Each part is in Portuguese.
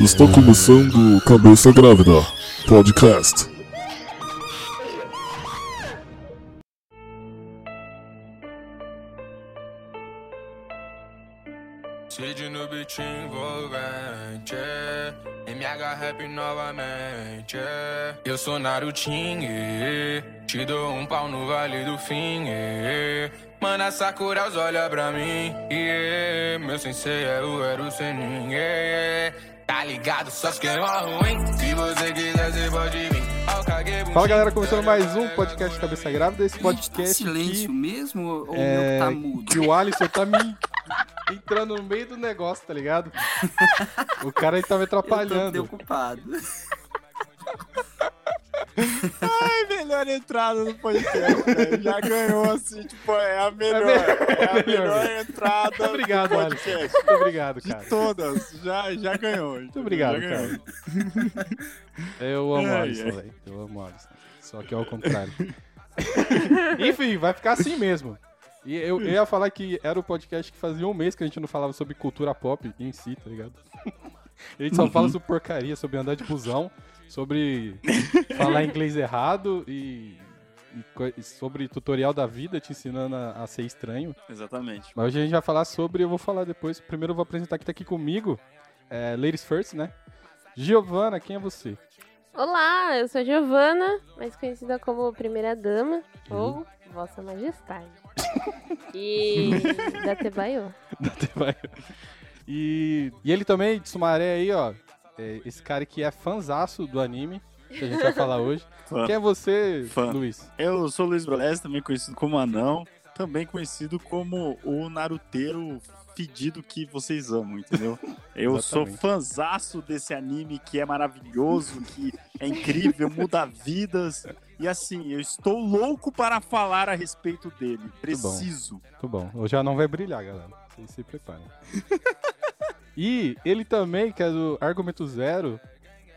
Está começando Cabeça Grávida Podcast. Cid no beat envolvente MH Rap novamente. Eu sou Narutinho Te dou um pau no Vale do Fim Mana Sakura os olha pra mim yeah. Meu sensei é o Eru Senin yeah. Tá ligado, só que é ruim Se você quiser, você pode vir Fala galera, começando mais um podcast Cabeça Grávida. Esse tá podcast silêncio que, mesmo ou o é, meu tá mudo? que o Alisson tá me entrando no meio do negócio, tá ligado? O cara aí tá me Eu tô atrapalhando. preocupado. Ai, melhor entrada no podcast, velho. Já ganhou, assim, tipo, é a melhor. me- É a melhor. melhor entrada Muito obrigado, do podcast. Muito obrigado, cara. De todas, já, já ganhou. Muito obrigado, cara. Eu amo Ai, Alisson, velho. Eu amo Alisson. Só que é o contrário. Enfim, vai ficar assim mesmo. E eu, eu ia falar que era o podcast que fazia um mês que a gente não falava sobre cultura pop em si, tá ligado? A gente só fala sobre porcaria, sobre andar de busão, sobre falar inglês errado e, e sobre tutorial da vida te ensinando a, a ser estranho. Exatamente. Mas hoje a gente vai falar sobre, eu vou falar depois. Primeiro eu vou apresentar quem tá aqui comigo. É, ladies first, né? Giovana, quem é você? Olá, eu sou a Giovana, mais conhecida como Primeira Dama ou Vossa Majestade. E da Tebaio. da Tebaio. E, e ele também, de Sumaré aí, ó. é esse cara que é fanzaço do anime, que a gente vai falar hoje. Fã. Quem é você, Fã. Luiz? Eu sou o Luiz Brolés, também conhecido como Anão, também conhecido como o naruteiro fedido que vocês amam, entendeu? Eu sou fanzaço desse anime que é maravilhoso, que é incrível, muda vidas. E assim, eu estou louco para falar a respeito dele. Preciso. Muito bom. Hoje já não vai brilhar, galera. Vocês se preparem. E ele também, que é do Argumento Zero,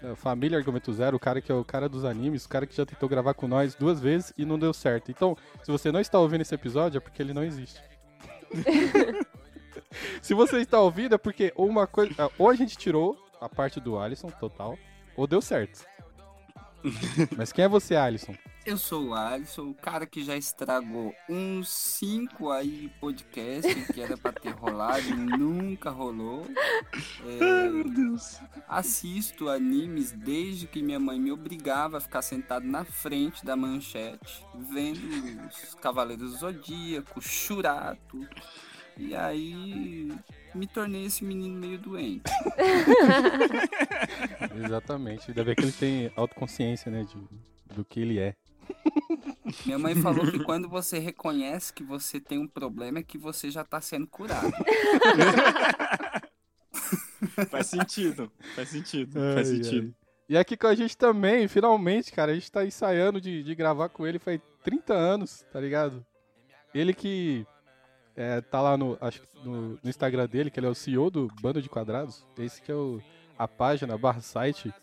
da família Argumento Zero, o cara que é o cara dos animes, o cara que já tentou gravar com nós duas vezes e não deu certo. Então, se você não está ouvindo esse episódio, é porque ele não existe. se você está ouvindo, é porque uma coisa. ah, Ou a gente tirou a parte do Alisson total, ou deu certo. Mas quem é você, Alisson? Eu sou o Alisson, o cara que já estragou uns cinco aí podcast que era pra ter rolado e nunca rolou. É, Meu Deus. assisto animes desde que minha mãe me obrigava a ficar sentado na frente da manchete, vendo os Cavaleiros do Zodíaco, Churato. E aí me tornei esse menino meio doente. Exatamente. Ainda bem que ele tem autoconsciência, né? De, do que ele é. Minha mãe falou que quando você reconhece que você tem um problema é que você já tá sendo curado. Faz sentido. Faz sentido. Ai, faz ai. sentido. E aqui com a gente também, finalmente, cara, a gente tá ensaiando de, de gravar com ele faz 30 anos, tá ligado? Ele que é, tá lá no, acho, que no, no Instagram dele, que ele é o CEO do Bando de Quadrados. Esse que é o, a página barra site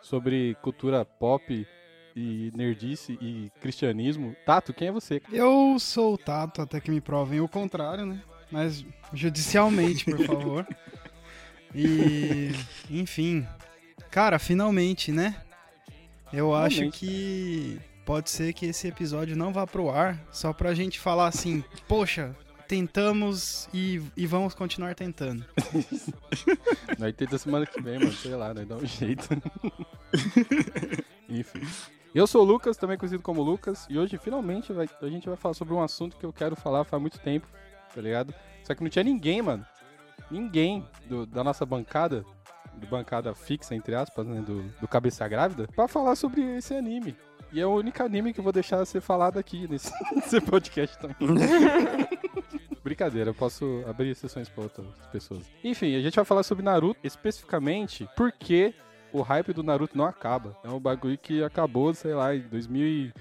sobre cultura pop e nerdice e cristianismo. Tato, quem é você? Eu sou o Tato, até que me provem o contrário, né? Mas judicialmente, por favor. E, enfim. Cara, finalmente, né? Eu acho Finalmente. que pode ser que esse episódio não vá pro ar, só pra gente falar assim, poxa, tentamos e, e vamos continuar tentando. Nós tenta semana que vem, mano. Sei lá, nós dá um jeito. Enfim. Eu sou o Lucas, também conhecido como Lucas, e hoje finalmente vai- a gente vai falar sobre um assunto que eu quero falar faz muito tempo, tá ligado? Só que não tinha ninguém, mano. Ninguém do- da nossa bancada, do bancada fixa, entre aspas, né? Do, do Cabeça Grávida, pra falar sobre esse anime. E é o único anime que eu vou deixar ser falado aqui nesse, nesse podcast também. Brincadeira, eu posso abrir sessões para outras pessoas. Enfim, a gente vai falar sobre Naruto, especificamente porque o hype do Naruto não acaba. É um bagulho que acabou, sei lá, em 2000 e...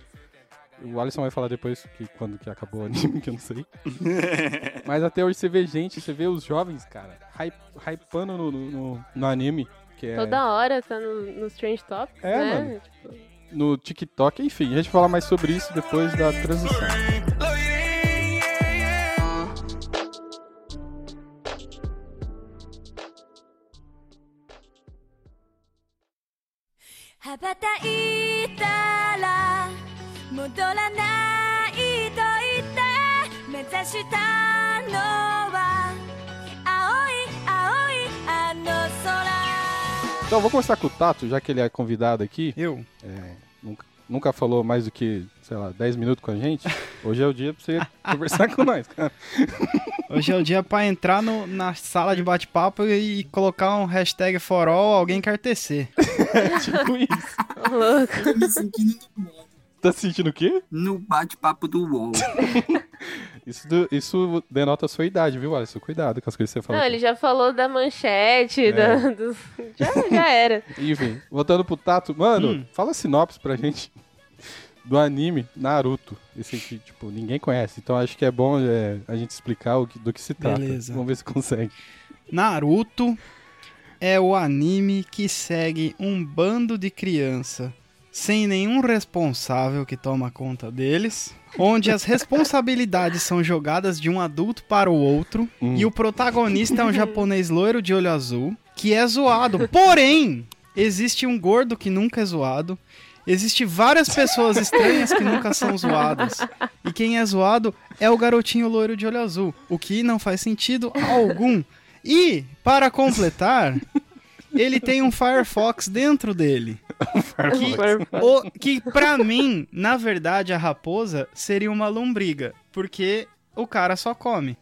O Alisson vai falar depois que, quando que acabou o anime, que eu não sei. Mas até hoje você vê gente, você vê os jovens, cara, hype, hypando no, no, no- no anime. Que é... Toda hora tá no, nos Strange Topics, É, né? mano. Tipo, no TikTok. Enfim, a gente vai falar mais sobre isso depois da transição. Então, eu vou começar com o Tato, já que ele é convidado aqui. Eu? É, nunca, nunca falou mais do que, sei lá, 10 minutos com a gente. Hoje é o dia pra você conversar com nós, cara. Hoje é o dia pra entrar no- na sala de bate-papo e colocar um hashtag for all, alguém quer tecer. tipo isso. Ô, louco. Tô me sentindo no UOL. Tá sentindo o quê? No bate-papo do UOL. Isso, do- isso denota a sua idade, viu, Alisson? Cuidado com as coisas que você fala. Não, aqui. ele já falou da manchete, É. da, dos- já, já era. Enfim, voltando pro Tato. Mano, Hum. fala sinopse pra gente do anime Naruto. Esse que, tipo, ninguém conhece. Então acho que é bom é, a gente explicar o que- do que se trata. Beleza. Vamos ver se consegue. Naruto é o anime que segue um bando de criança sem nenhum responsável que toma conta deles, onde as responsabilidades são jogadas de um adulto para o outro Hum. e o protagonista é um japonês loiro de olho azul que é zoado. Porém, existe um gordo que nunca é zoado. Existe várias pessoas estranhas que nunca são zoadas. E quem é zoado é o garotinho loiro de olho azul, o que não faz sentido algum. E, para completar, ele tem um Firefox dentro dele. Que, o, que pra mim, na verdade, a raposa seria uma lombriga. Porque o cara só come.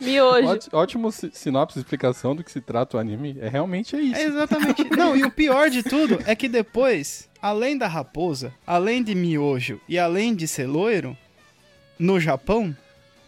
Miojo. Ótimo, ótimo si- sinopse, explicação do que se trata o anime. É realmente é isso. É exatamente. Não, e o pior de tudo é que depois, além da raposa, além de miojo e além de ser loiro, no Japão,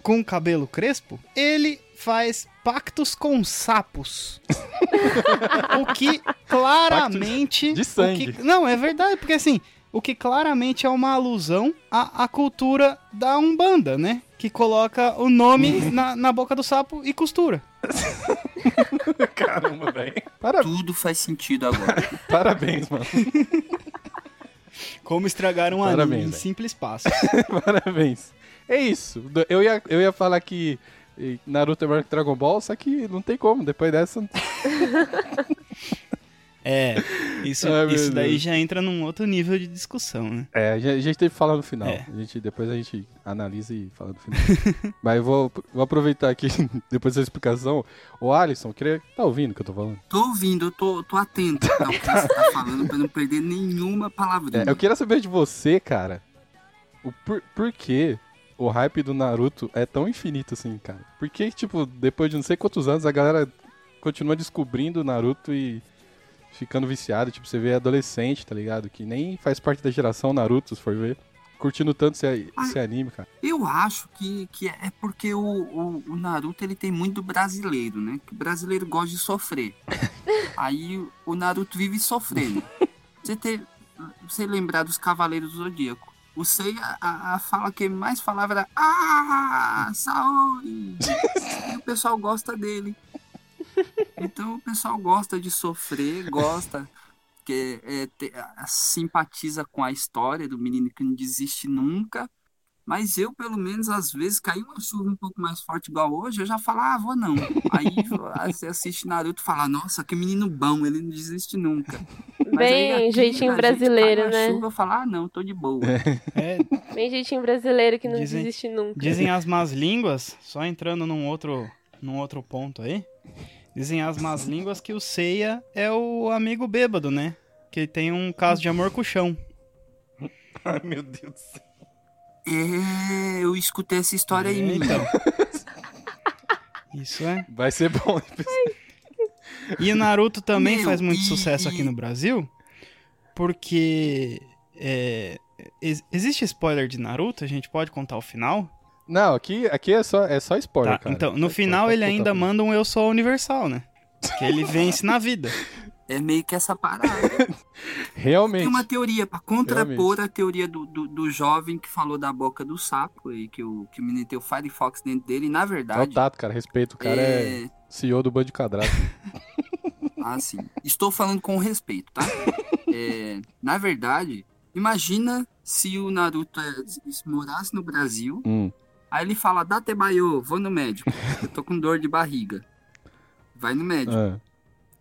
com cabelo crespo, ele faz pactos com sapos. o que claramente. de sangue. o que- não, é verdade, porque assim. O que claramente é uma alusão à, à cultura da Umbanda, né? Que coloca o nome na, na boca do sapo e costura. Caramba, velho. Para- Tudo faz sentido agora. Parabéns, mano. Como estragar um Parabéns, anime em velho. simples passos. Parabéns. É isso. Eu ia, eu ia falar que eh, Naruto é melhor que Dragon Ball, só que não tem como. Depois dessa. É, isso, isso daí Deus. já entra num outro nível de discussão, né? É, a gente, teve que falar no final. É. A gente, depois a gente analisa e fala no final. Mas eu vou, vou aproveitar aqui, depois da explicação. O Alisson, queria. Tá ouvindo o que eu tô falando? Tô ouvindo, eu tô, tô atento ao que você tá falando pra não perder nenhuma palavrinha. É, eu queria saber de você, cara. O por, por que o hype do Naruto é tão infinito assim, cara? Por que, tipo, depois de não sei quantos anos a galera continua descobrindo o Naruto e ficando viciado? Tipo, você vê adolescente, tá ligado? Que nem faz parte da geração Naruto, se for ver. Curtindo tanto esse, esse anime, cara. Eu acho que, que é porque o, o, o Naruto ele tem muito do brasileiro, né? Que o brasileiro gosta de sofrer. Aí o- o Naruto vive sofrendo. Você ter, você lembrar dos Cavaleiros do Zodíaco. O Seiya, a, a fala que mais falava era Ah, Saori! e o pessoal gosta dele. Então o pessoal gosta de sofrer, gosta, que é, te- simpatiza com a história do menino que não desiste nunca. Mas eu, pelo menos, às vezes, caiu uma chuva um pouco mais forte igual hoje, eu já falo, ah, vou não. Aí aí você assiste Naruto e fala, nossa, que menino bom, ele não desiste nunca. Mas aí Bem aqui, jeitinho gente brasileiro, uma né? chuva, eu falo, ah, não, tô de boa. É, Bem jeitinho brasileiro que não Dizem- desiste nunca. dizem as más línguas, só entrando num outro, num outro ponto aí. Dizem as más línguas que o Seiya é o amigo bêbado, né? Que tem um caso de amor com o chão. Ai, meu Deus do céu. É, eu escutei essa história aí, É, então. Isso é. Vai ser bom. E o Naruto também Meu, faz muito e- sucesso e- aqui no Brasil, porque é, ex- existe spoiler de Naruto, a gente pode contar o final? Não, aqui, aqui é, só, é só spoiler, Tá, cara. então, no Só final ele ainda manda um Eu Sou Universal, né? Que ele vence na vida. É meio que essa parada. Realmente. Tem uma teoria para contrapor a teoria do, do, do jovem que falou da boca do sapo e que o, que o menino tem o Firefox dentro dele. E, na É o verdade, Tato, cara. Respeito. O cara é, é... CEO do Band Quadrado. Assim, estou falando com respeito, tá? É, na verdade, imagina se o Naruto é, se morasse no Brasil, Hum. aí ele fala, Datebayo, vou no médico, eu tô com dor de barriga. Vai no médico. É.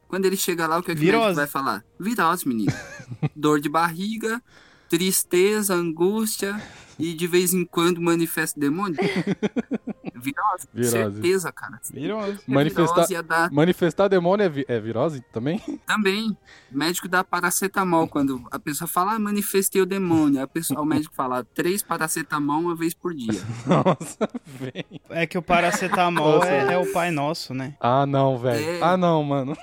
Quando ele chega lá, o que, é que o Virose. médico vai falar? Virose, menino. Dor de barriga, tristeza, angústia e de vez em quando manifesta demônio. Virose, Virose. certeza, cara. Virose. Manifestar, Virose ia dar manifestar demônio é, vi- é virose também? também. O médico dá paracetamol quando a pessoa fala, ah, manifestei o demônio. A pessoa, o médico fala, três paracetamol uma vez por dia. Nossa, velho. É que o paracetamol é, é o pai nosso, né? Ah, não, velho. É. Ah, não, mano.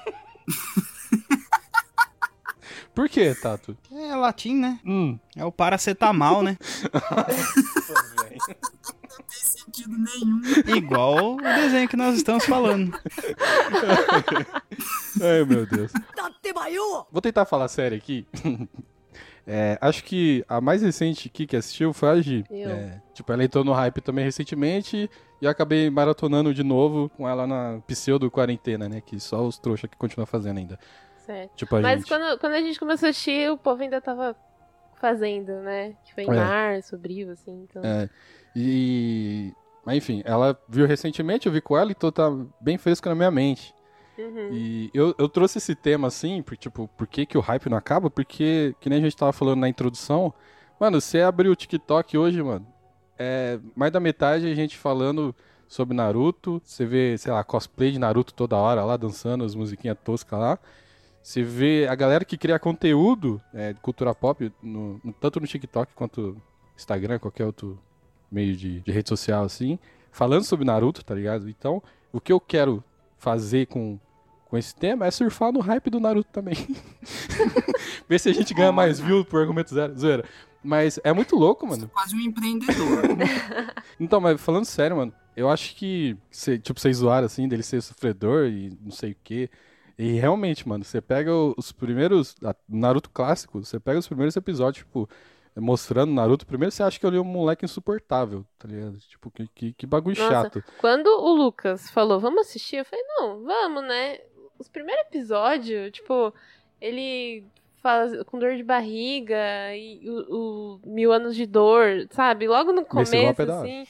Por que, Tato? É latim, né? Hum. É o paracetamol, né? Não tem sentido nenhum. Igual o desenho que nós estamos falando. Ai, meu Deus. Vou tentar falar sério aqui. É, acho que a mais recente aqui que assistiu foi a Gi. É, tipo, ela entrou no hype também recentemente e eu acabei maratonando de novo com ela na pseudo-quarentena, né? Que só os trouxa que continuam fazendo ainda. Certo. Tipo, Mas gente. quando, quando a gente começou a assistir, o povo ainda tava fazendo, né? Que foi em É. março, abril, assim. Então... É, e. Mas enfim, ela viu recentemente, eu vi com ela, então tá bem fresco na minha mente. Uhum. E eu, eu trouxe esse tema assim, por, tipo, por que, que o hype não acaba? Porque, que nem a gente tava falando na introdução, mano, você abrir o TikTok hoje, mano, é mais da metade a gente falando sobre Naruto, você vê, sei lá, cosplay de Naruto toda hora lá, dançando as musiquinhas toscas lá. Você vê a galera que cria conteúdo é, de cultura pop, no- tanto no TikTok quanto Instagram, qualquer outro meio de, de rede social assim, falando sobre Naruto, tá ligado? Então, o que eu quero fazer com, com esse tema é surfar no hype do Naruto também. Ver se a gente ganha mais view por argumento zero, zoeira. Mas é muito louco, mano. Quase um empreendedor. Então, mas falando sério, mano, eu acho que, cê, tipo, vocês zoaram assim, dele ser sofredor e não sei o quê. E realmente, mano, você pega os primeiros. a- Naruto clássico, você pega os primeiros episódios, tipo, mostrando Naruto. Primeiro você acha que ele é um moleque insuportável, tá ligado? Tipo, que, que, que bagulho Nossa. chato. Quando o Lucas falou, vamos assistir, eu falei, não, vamos, né? Os primeiros episódios, tipo, ele fala com dor de barriga e o, o mil anos de dor, sabe? Logo no começo, assim.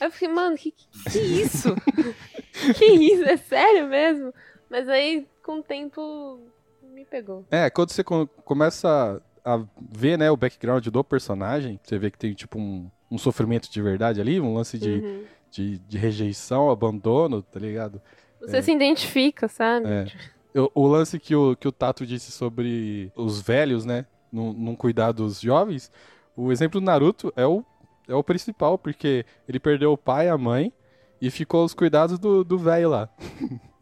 Aí eu fiquei, mano, que, que, que isso? que isso? É sério mesmo? Mas aí, com o tempo, me pegou. É, quando você co- começa a ver, né, o background do personagem, você vê que tem, tipo, um, um sofrimento de verdade ali, um lance de, Uhum. de, de rejeição, abandono, tá ligado? Você se identifica, sabe? É. Eu- o lance que o, que o Tato disse sobre os velhos, né, não, não cuidar dos jovens, o exemplo do Naruto é o, é o principal, porque ele perdeu o pai e a mãe e ficou aos cuidados do do velho lá.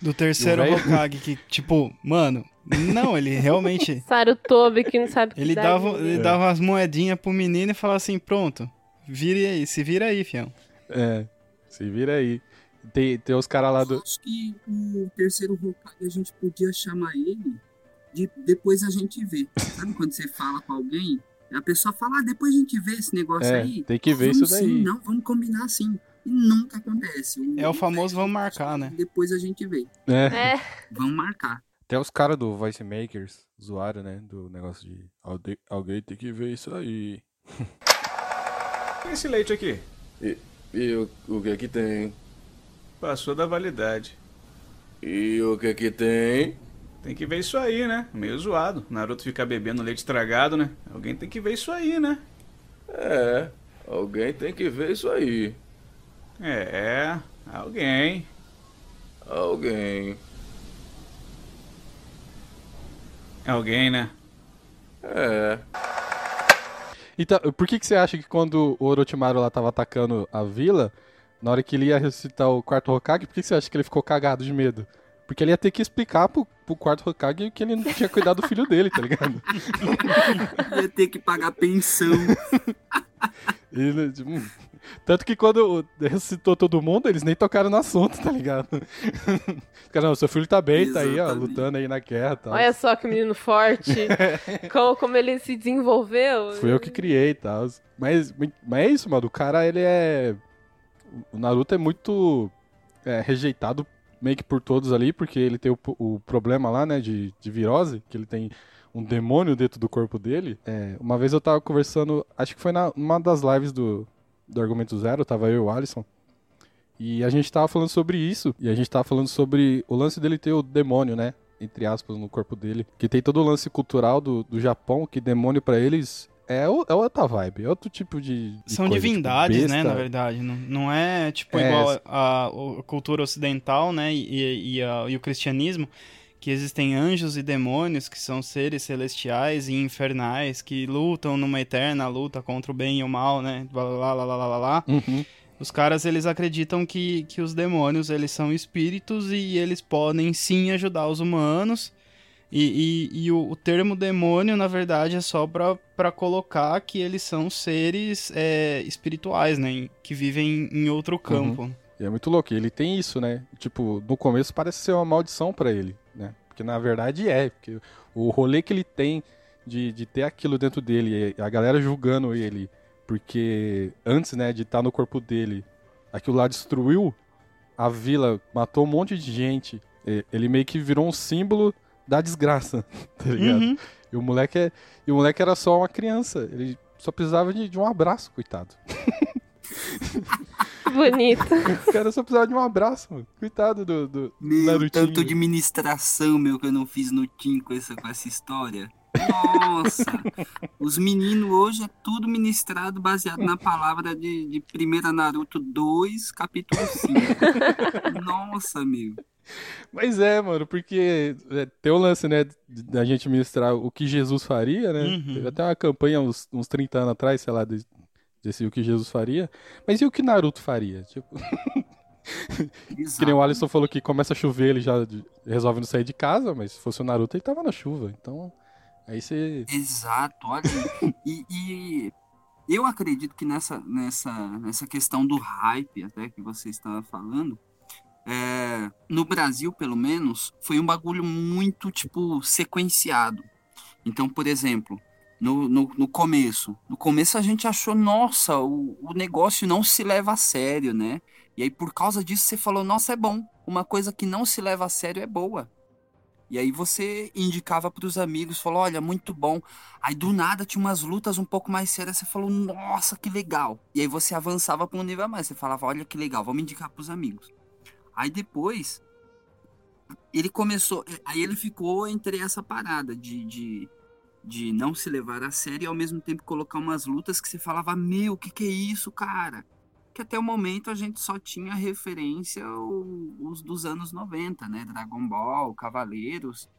Do terceiro E o Hokage, que, tipo, mano, não, ele realmente. Sarutobi que não sabe o que Ele dava, ele dava as moedinhas pro menino e falava assim: pronto, vire aí, se vira aí, fião. É, se vira aí. Tem, tem os caras lá do... Acho que o terceiro Hokage a gente podia chamar ele de depois a gente vê. Sabe quando você fala com alguém, a pessoa fala, ah, depois a gente vê esse negócio É, aí. tem que ver Vamos isso daí. Sim, não, vamos combinar assim. E nunca acontece. É o famoso vamos marcar, né? Depois a gente vê. É. É, Vamos marcar. Até os caras do Voice Makers zoaram, né? Do negócio de alguém, alguém tem que ver isso aí. Esse leite aqui E o, o que que tem? Passou da validade. E o que que tem? Tem que ver isso aí, né? Meio zoado. Naruto ficar bebendo leite estragado, né? Alguém tem que ver isso aí, né? É, alguém tem que ver isso aí. É, alguém. Alguém. Alguém, né? É. Então, por que, que você acha que quando o Orochimaru lá tava atacando a vila, na hora que ele ia ressuscitar o quarto Hokage, por que, você acha que ele ficou cagado de medo? Porque ele ia ter que explicar pro, pro quarto Hokage que ele não tinha cuidado do filho dele, tá ligado? Ia ter que pagar pensão. Ele, tipo. Tanto que quando ressuscitou todo mundo, eles nem tocaram no assunto, tá ligado? Cara, não, seu filho tá bem, tá aí, ó, Exatamente. lutando aí na guerra e tal. olha só que menino forte. como, como ele se desenvolveu. Fui eu que criei e tal. Mas, mas é isso, mano. O cara, ele é. O Naruto é muito é, rejeitado meio que por todos ali, porque ele tem o, o problema lá, né, de, de virose, que ele tem um demônio dentro do corpo dele. É, uma vez eu tava conversando, acho que foi na, numa das lives do, do Argumento Zero, tava eu e o Alisson. E a gente tava falando sobre isso. E a gente tava falando sobre o lance dele ter o demônio, né? Entre aspas, no corpo dele. Que tem todo o lance cultural do, do Japão, que demônio pra eles é, o- é outra vibe, é outro tipo de. de São coisa, tipo, divindades, né, besta. na verdade. Não, não é, tipo, É, igual a, a cultura ocidental, né, e, e, a- e o cristianismo, que existem anjos e demônios, que são seres celestiais e infernais, que lutam numa eterna luta contra o bem e o mal, né, lá, lá, lá, lá, lá, lá. Uhum. Os caras, eles acreditam que, que os demônios, eles são espíritos e eles podem, sim, ajudar os humanos. E, e, e o, o termo demônio, na verdade, é só pra, pra colocar que eles são seres é, espirituais, né? Que vivem em outro campo. E é muito louco, ele tem isso, né? Tipo, no começo parece ser uma maldição pra ele, né? Porque na verdade é, porque o rolê que ele tem de, de ter aquilo dentro dele, a galera julgando ele, porque antes, né, de estar no corpo dele, aquilo lá destruiu a vila, matou um monte de gente. Ele meio que virou um símbolo da desgraça, tá ligado? Uhum. E o moleque é, e o moleque era só uma criança, ele só precisava de, de um abraço, coitado. Bonito. O cara só precisava de um abraço, mano. Coitado do, do Meu, Narutinho. tanto de ministração, meu, que eu não fiz no Tim com essa, com essa história. Nossa! Os meninos hoje é tudo ministrado baseado na palavra de, de 1 Naruto 2, capítulo 5. Nossa, meu. Mas é, mano, porque é, tem o lance, né, da gente ministrar o que Jesus faria, né? Uhum. Teve até uma campanha uns, uns 30 anos atrás, sei lá, de- desse o que Jesus faria. Mas e o que Naruto faria? Tipo, que nem o Alisson falou que começa a chover, ele já resolve não sair de casa, mas se fosse o Naruto, ele tava na chuva. Então, aí você... Exato, olha. E, e eu acredito que nessa, nessa, nessa questão do hype, até que você estava falando, é, no Brasil, pelo menos, foi um bagulho muito, tipo, sequenciado. Então, por exemplo, no, no, no começo, no começo a gente achou, nossa, o, o negócio não se leva a sério, né? E aí, por causa disso, você falou, nossa, é bom. Uma coisa que não se leva a sério é boa. E aí você indicava pros amigos, falou, olha, muito bom. Aí do nada tinha umas lutas um pouco mais sérias, você falou, nossa, que legal. E aí você avançava para um nível a mais, você falava, olha que legal, vamos indicar pros amigos. Aí depois ele começou, aí ele ficou entre essa parada de, de, de não se levar a sério e ao mesmo tempo colocar umas lutas que você falava, meu, o que, que é isso, cara? Que até o momento a gente só tinha referência os dos anos 90, né? Dragon Ball, Cavaleiros,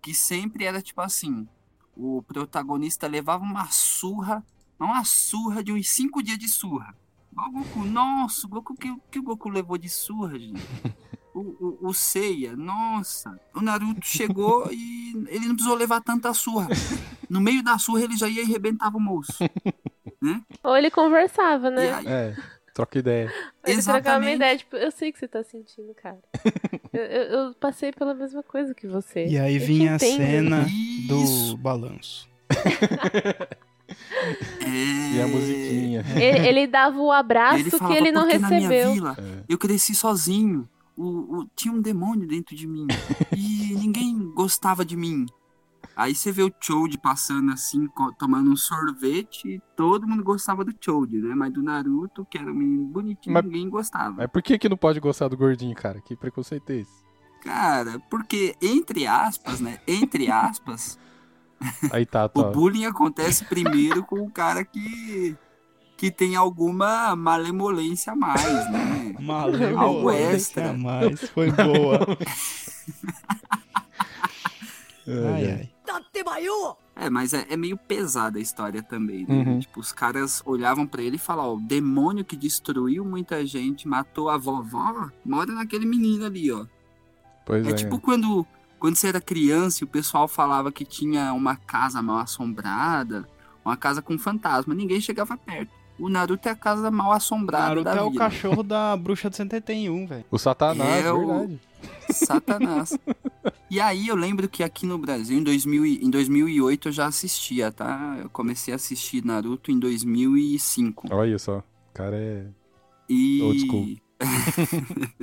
que sempre era tipo assim: o protagonista levava uma surra, uma surra de uns cinco dias de surra. Ó, O Goku, nossa, o Goku, que, que o Goku levou de surra, gente? O, o, o Seiya, nossa. O Naruto chegou e ele não precisou levar tanta surra. No meio da surra ele já ia e arrebentava o moço. Ou ele conversava, né? aí, É, troca ideia. Ele trocava uma ideia, tipo, eu sei o que você tá sentindo, cara. eu, eu- eu passei pela mesma coisa que você. E aí Eu vinha a cena do balanço. é... E a musiquinha. Ele, ele dava o abraço ele que falava, ele não porque na minha recebeu. vila É. eu cresci sozinho. O, o- tinha um demônio dentro de mim. E ninguém gostava de mim. Aí você vê o Choji passando assim, tomando um sorvete, e todo mundo gostava do Choji, né? Mas do Naruto, que era um menino bonitinho, Mas- ninguém gostava. Mas por que que não pode gostar do gordinho, cara? Que preconceito é esse? Cara, porque, entre aspas, né? Entre aspas, Aí tá, o tá. bullying acontece primeiro com o cara que, que tem alguma malemolência a mais, né? Malemolência Algo extra. a mais. Foi boa. ai, ai. É, mas é, é meio pesada a história também, né? Uhum. Tipo, os caras olhavam pra ele e falavam, ó, o demônio que destruiu muita gente, matou a vovó, mora naquele menino ali, ó. Pois É, é. tipo quando, quando você era criança e o pessoal falava que tinha uma casa mal assombrada, uma casa com fantasma, ninguém chegava perto. O Naruto é a casa mal assombrada Naruto da é o cachorro da bruxa de 71, velho. O Satanás, É o- verdade. Satanás. e aí eu lembro que aqui no Brasil, em, 2000, e- em 2008, eu já assistia, tá? Eu comecei a assistir Naruto em 2005. Olha só. O cara é. E... Old school.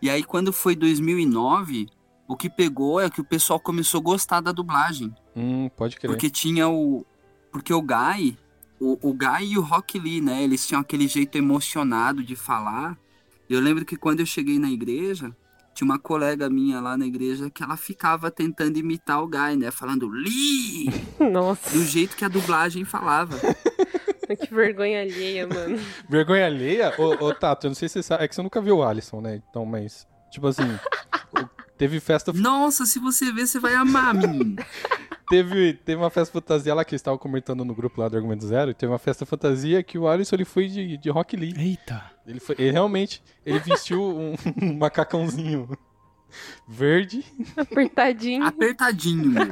e aí quando foi 2009, o que pegou é que o pessoal começou a gostar da dublagem. Hum, pode crer. Porque tinha o. Porque o Guy, o, o Guy e o Rock Lee, né? Eles tinham aquele jeito emocionado de falar. Eu lembro que quando eu cheguei na igreja, tinha uma colega minha lá na igreja que ela ficava tentando imitar o Guy, né? Falando Lee! Nossa, Do jeito que a dublagem falava. que vergonha alheia, mano. Vergonha alheia? Ô, ô, Tato, eu não sei se você sabe. É que você nunca viu o Alisson, né? Então, mas. Tipo assim. o- teve festa. Nossa, se você ver, você vai amar, menino. Teve, teve uma festa fantasia lá que eles estavam comentando no grupo lá do Argumento Zero. Teve uma festa fantasia que o Alisson ele foi de, de Rock Lee. Eita. Ele, foi, ele realmente. Ele vestiu um, um macacãozinho verde. Apertadinho. Apertadinho, meu.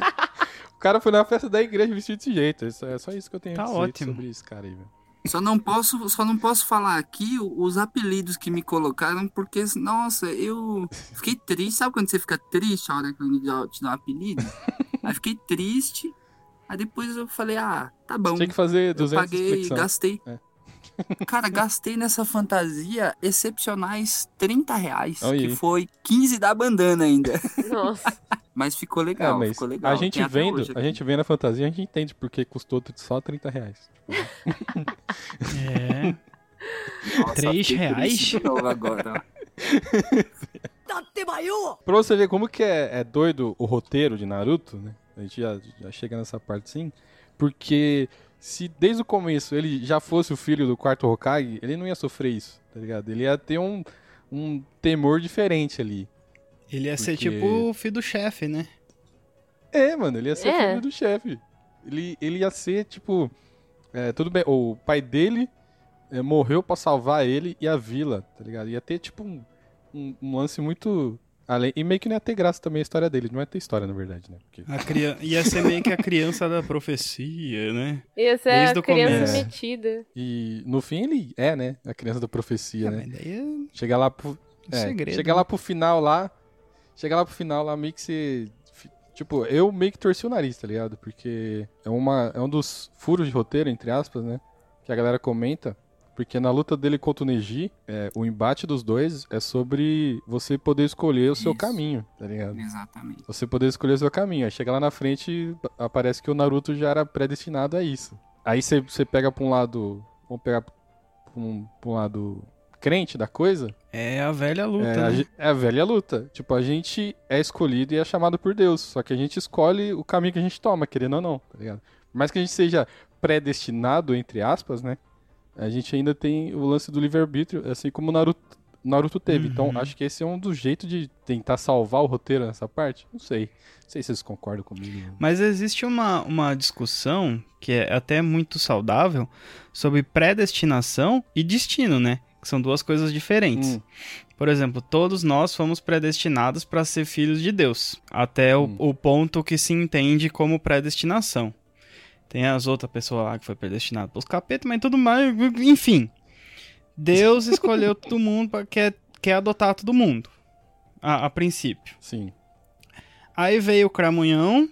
O cara foi na festa da igreja vestido desse jeito. Isso- É só isso que eu tenho Tá a dizer ótimo. sobre esse cara aí, velho. Só não posso, só não posso falar aqui os apelidos que me colocaram, porque, nossa, eu fiquei triste. Sabe quando você fica triste a hora que dá- te dá um apelido? Aí fiquei triste. Aí depois eu falei, ah, tá bom. Tinha que fazer Eu 200 paguei, flexão. gastei. É. Cara, gastei nessa fantasia excepcionais 30 reais. Que foi 15 da bandana ainda. Nossa. Mas ficou É, legal, mas ficou legal. a gente Tem vendo, a gente vendo a fantasia, a gente entende porque custou só 30 reais. É. Nossa, três fiquei reais? triste de novo agora, ó. Pra você ver como que é, é doido o roteiro de Naruto, né? A gente já, já chega nessa parte sim. Porque se desde o começo ele já fosse o filho do quarto Hokage, ele não ia sofrer isso, tá ligado? Ele ia ter um, um temor diferente ali. Ele ia ser Porque- tipo o filho do chefe, né? É, mano, ele ia ser É. filho do chefe. Ele, ele ia ser, tipo. é, tudo bem, o pai dele é, morreu pra salvar ele e a vila, tá ligado? Ia ter, tipo, um, um, um lance muito. Além, e meio que não ia ter graça também a história dele. Não ia ter história, na verdade, né? Porque A cria... Ia ser meio que a criança da profecia, né? Ia ser Desde a criança começo. metida. E no fim ele é, né? A criança da profecia, Ah, né? daí é um Chega lá pro. É, segredo. chega lá pro final lá. Chega lá pro final lá, meio que você. fi- Tipo, eu meio que torci o nariz, tá ligado? Porque é, uma, é um dos furos de roteiro, entre aspas, né? Que a galera comenta. Porque na luta dele contra o Neji, é, o embate dos dois é sobre você poder escolher o seu Isso. caminho, tá ligado? Exatamente. Você poder escolher o seu caminho. Aí chega lá na frente, aparece que o Naruto já era predestinado a isso. Aí você pega pra um lado. Vamos pegar pra um, pra um lado crente da coisa. É a velha luta, É, a, né? ge- é a velha luta. Tipo, a gente é escolhido e é chamado por Deus. Só que a gente escolhe o caminho que a gente toma, querendo ou não, tá ligado? Por mais que a gente seja predestinado, entre aspas, né? A gente ainda tem o lance do livre-arbítrio, assim como o Naruto, Naruto teve. Então, Uhum. acho que esse é um dos jeitos de tentar salvar o roteiro nessa parte. Não sei. Não sei se vocês concordam comigo. Mas existe uma, uma discussão que é até muito saudável sobre predestinação e destino, né? Que são duas coisas diferentes. Hum. Por exemplo, todos nós fomos predestinados para ser filhos de Deus, até o, Hum. o ponto que se entende como predestinação. Tem as outras pessoas lá que foi predestinado pelos capetas, mas tudo mais, enfim. Deus escolheu todo mundo para quer, quer adotar todo mundo, a, a princípio. Sim. Aí veio o cramunhão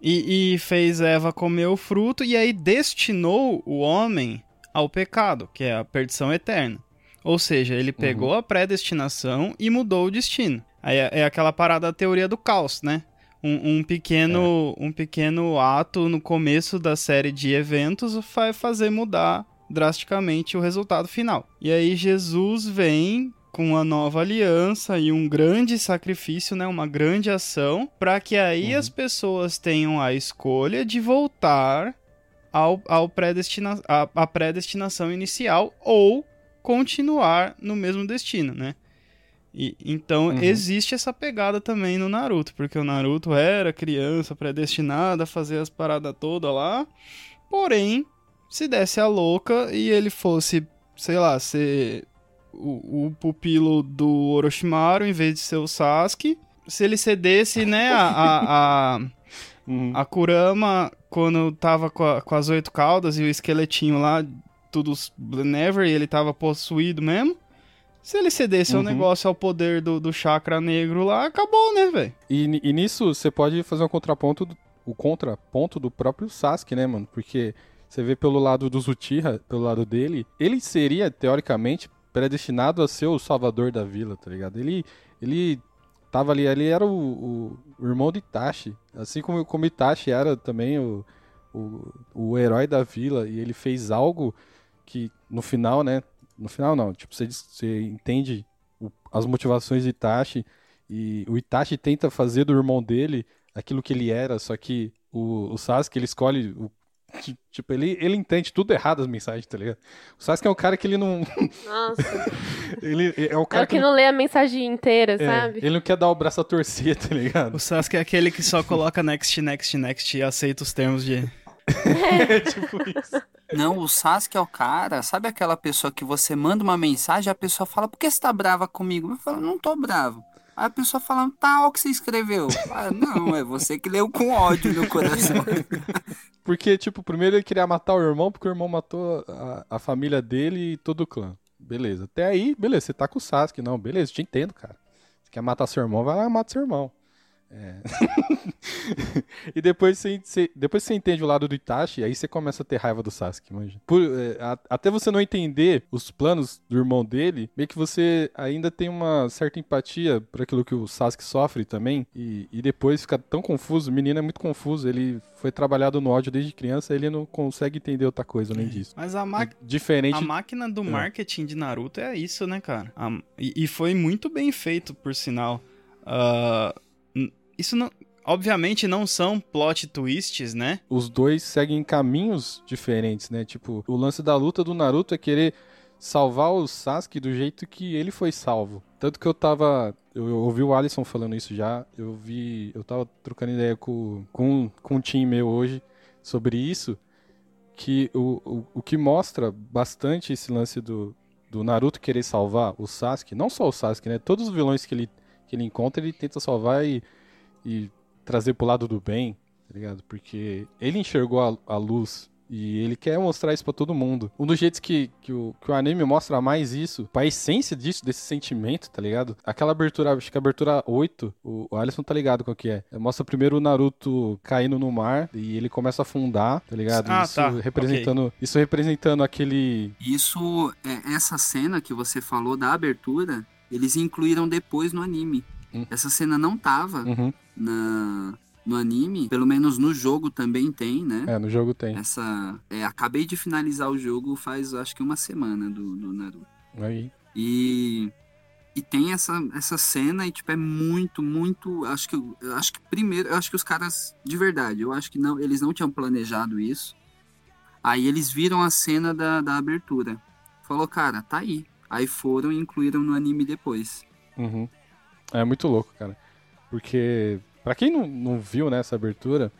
e, e fez Eva comer o fruto e aí destinou o homem ao pecado, que é a perdição eterna. Ou seja, ele pegou a predestinação e mudou o destino. Aí é, é aquela parada da teoria do caos, né? Um, um pequeno, um pequeno ato no começo da série de eventos vai fazer mudar drasticamente o resultado final. E aí Jesus vem com a nova aliança e um grande sacrifício, né, uma grande ação, para que aí as pessoas tenham a escolha de voltar ao, ao predestina a, a predestinação inicial ou continuar no mesmo destino, né? E, então Uhum. existe essa pegada também no Naruto, porque o Naruto era criança predestinada a fazer as paradas todas lá, porém, se desse a louca e ele fosse, sei lá, ser o, o pupilo do Orochimaru em vez de ser o Sasuke, se ele cedesse, né, a, a, a, Uhum. a Kurama quando tava com, a- com as oito caudas e o esqueletinho lá, tudo never, e ele tava possuído mesmo. Se ele cedesse ao Uhum. negócio ao poder do, do chakra negro lá, acabou, né, velho? E, e nisso você pode fazer um contraponto, do- o contraponto do próprio Sasuke, né, mano? Porque você vê pelo lado do Uchiha, pelo lado dele, ele seria, teoricamente, predestinado a ser o salvador da vila, tá ligado? Ele, ele tava ali, ali era o, o, o irmão de Itachi. Assim como, como Itachi era também o, o, o herói da vila, e ele fez algo que no final, né? No final não, tipo, você, você entende o- as motivações de Itachi, e o Itachi tenta fazer do irmão dele aquilo que ele era, só que o, o Sasuke, ele escolhe o ti- Tipo, ele, ele entende tudo errado as mensagens, tá ligado? O Sasuke é um cara que ele não. Nossa. ele é o É cara o que não lê a mensagem inteira, é, sabe? ele não quer dar o braço a torcer, tá ligado? O Sasuke é aquele que só coloca next, next, next e aceita os termos de. É tipo isso. Não, o Sasuke é o cara, sabe aquela pessoa que você manda uma mensagem, a pessoa fala, por que você tá brava comigo? Eu falo, não tô bravo. Aí a pessoa fala, tá, o que você escreveu? Ah, não, é você que leu com ódio no coração. Porque, tipo, primeiro ele queria matar o irmão, porque o irmão matou a, a família dele e todo o clã. Beleza. Até aí, beleza, você tá com o Sasuke. Não, beleza, te entendo, cara. Você quer matar seu irmão, vai lá e mata seu irmão. É. e depois você, você- depois você entende o lado do Itachi, aí você começa a ter raiva do Sasuke, manja. Por, é, a- até você não entender os planos do irmão dele, meio que você ainda tem uma certa empatia por aquilo que o Sasuke sofre também. E, e depois fica tão confuso, o menino é muito confuso, ele foi trabalhado no ódio desde criança, ele não consegue entender outra coisa além disso. Mas a, ma Diferente. a máquina do É. marketing de Naruto é isso, né, cara? A- e, e foi muito bem feito, por sinal. N- isso não. Obviamente não são plot twists, né? os dois seguem caminhos diferentes, né? Tipo, o lance da luta do Naruto é querer salvar o Sasuke do jeito que ele foi salvo. Tanto que eu tava. Eu, eu ouvi o Alisson falando isso já. Eu vi. Eu tava trocando ideia com, com, com um time meu hoje sobre isso. Que o, o, o que mostra bastante esse lance do, do Naruto querer salvar o Sasuke, não só o Sasuke, né? Todos os vilões que ele, que ele encontra, ele tenta salvar e, e trazer pro lado do bem, tá ligado? Porque ele enxergou a, a luz e ele quer mostrar isso pra todo mundo. Um dos jeitos que, que, o, que o anime mostra mais isso, a essência disso, desse sentimento, tá ligado? Aquela abertura, acho que a abertura 8, o, o Alisson tá ligado qual que é. Mostra primeiro o Naruto caindo no mar e ele começa a afundar, tá ligado? Ah, isso tá, representando, isso representando aquele Isso, é, essa cena que você falou da abertura, eles incluíram depois no anime. Hum. Essa cena não tava Uhum. Na, no anime, pelo menos no jogo também tem, né? É, no jogo tem. Essa, é, acabei de finalizar o jogo faz acho que uma semana do, do Naruto. Aí. E, e tem essa, essa cena e tipo é muito, muito, acho que acho que primeiro, eu acho que os caras de verdade, eu acho que não, eles não tinham planejado isso. Aí eles viram a cena da, da abertura. Falou, cara, tá aí. Aí foram e incluíram no anime depois. Uhum. É muito louco, cara. Porque, pra quem não, não viu né, essa abertura,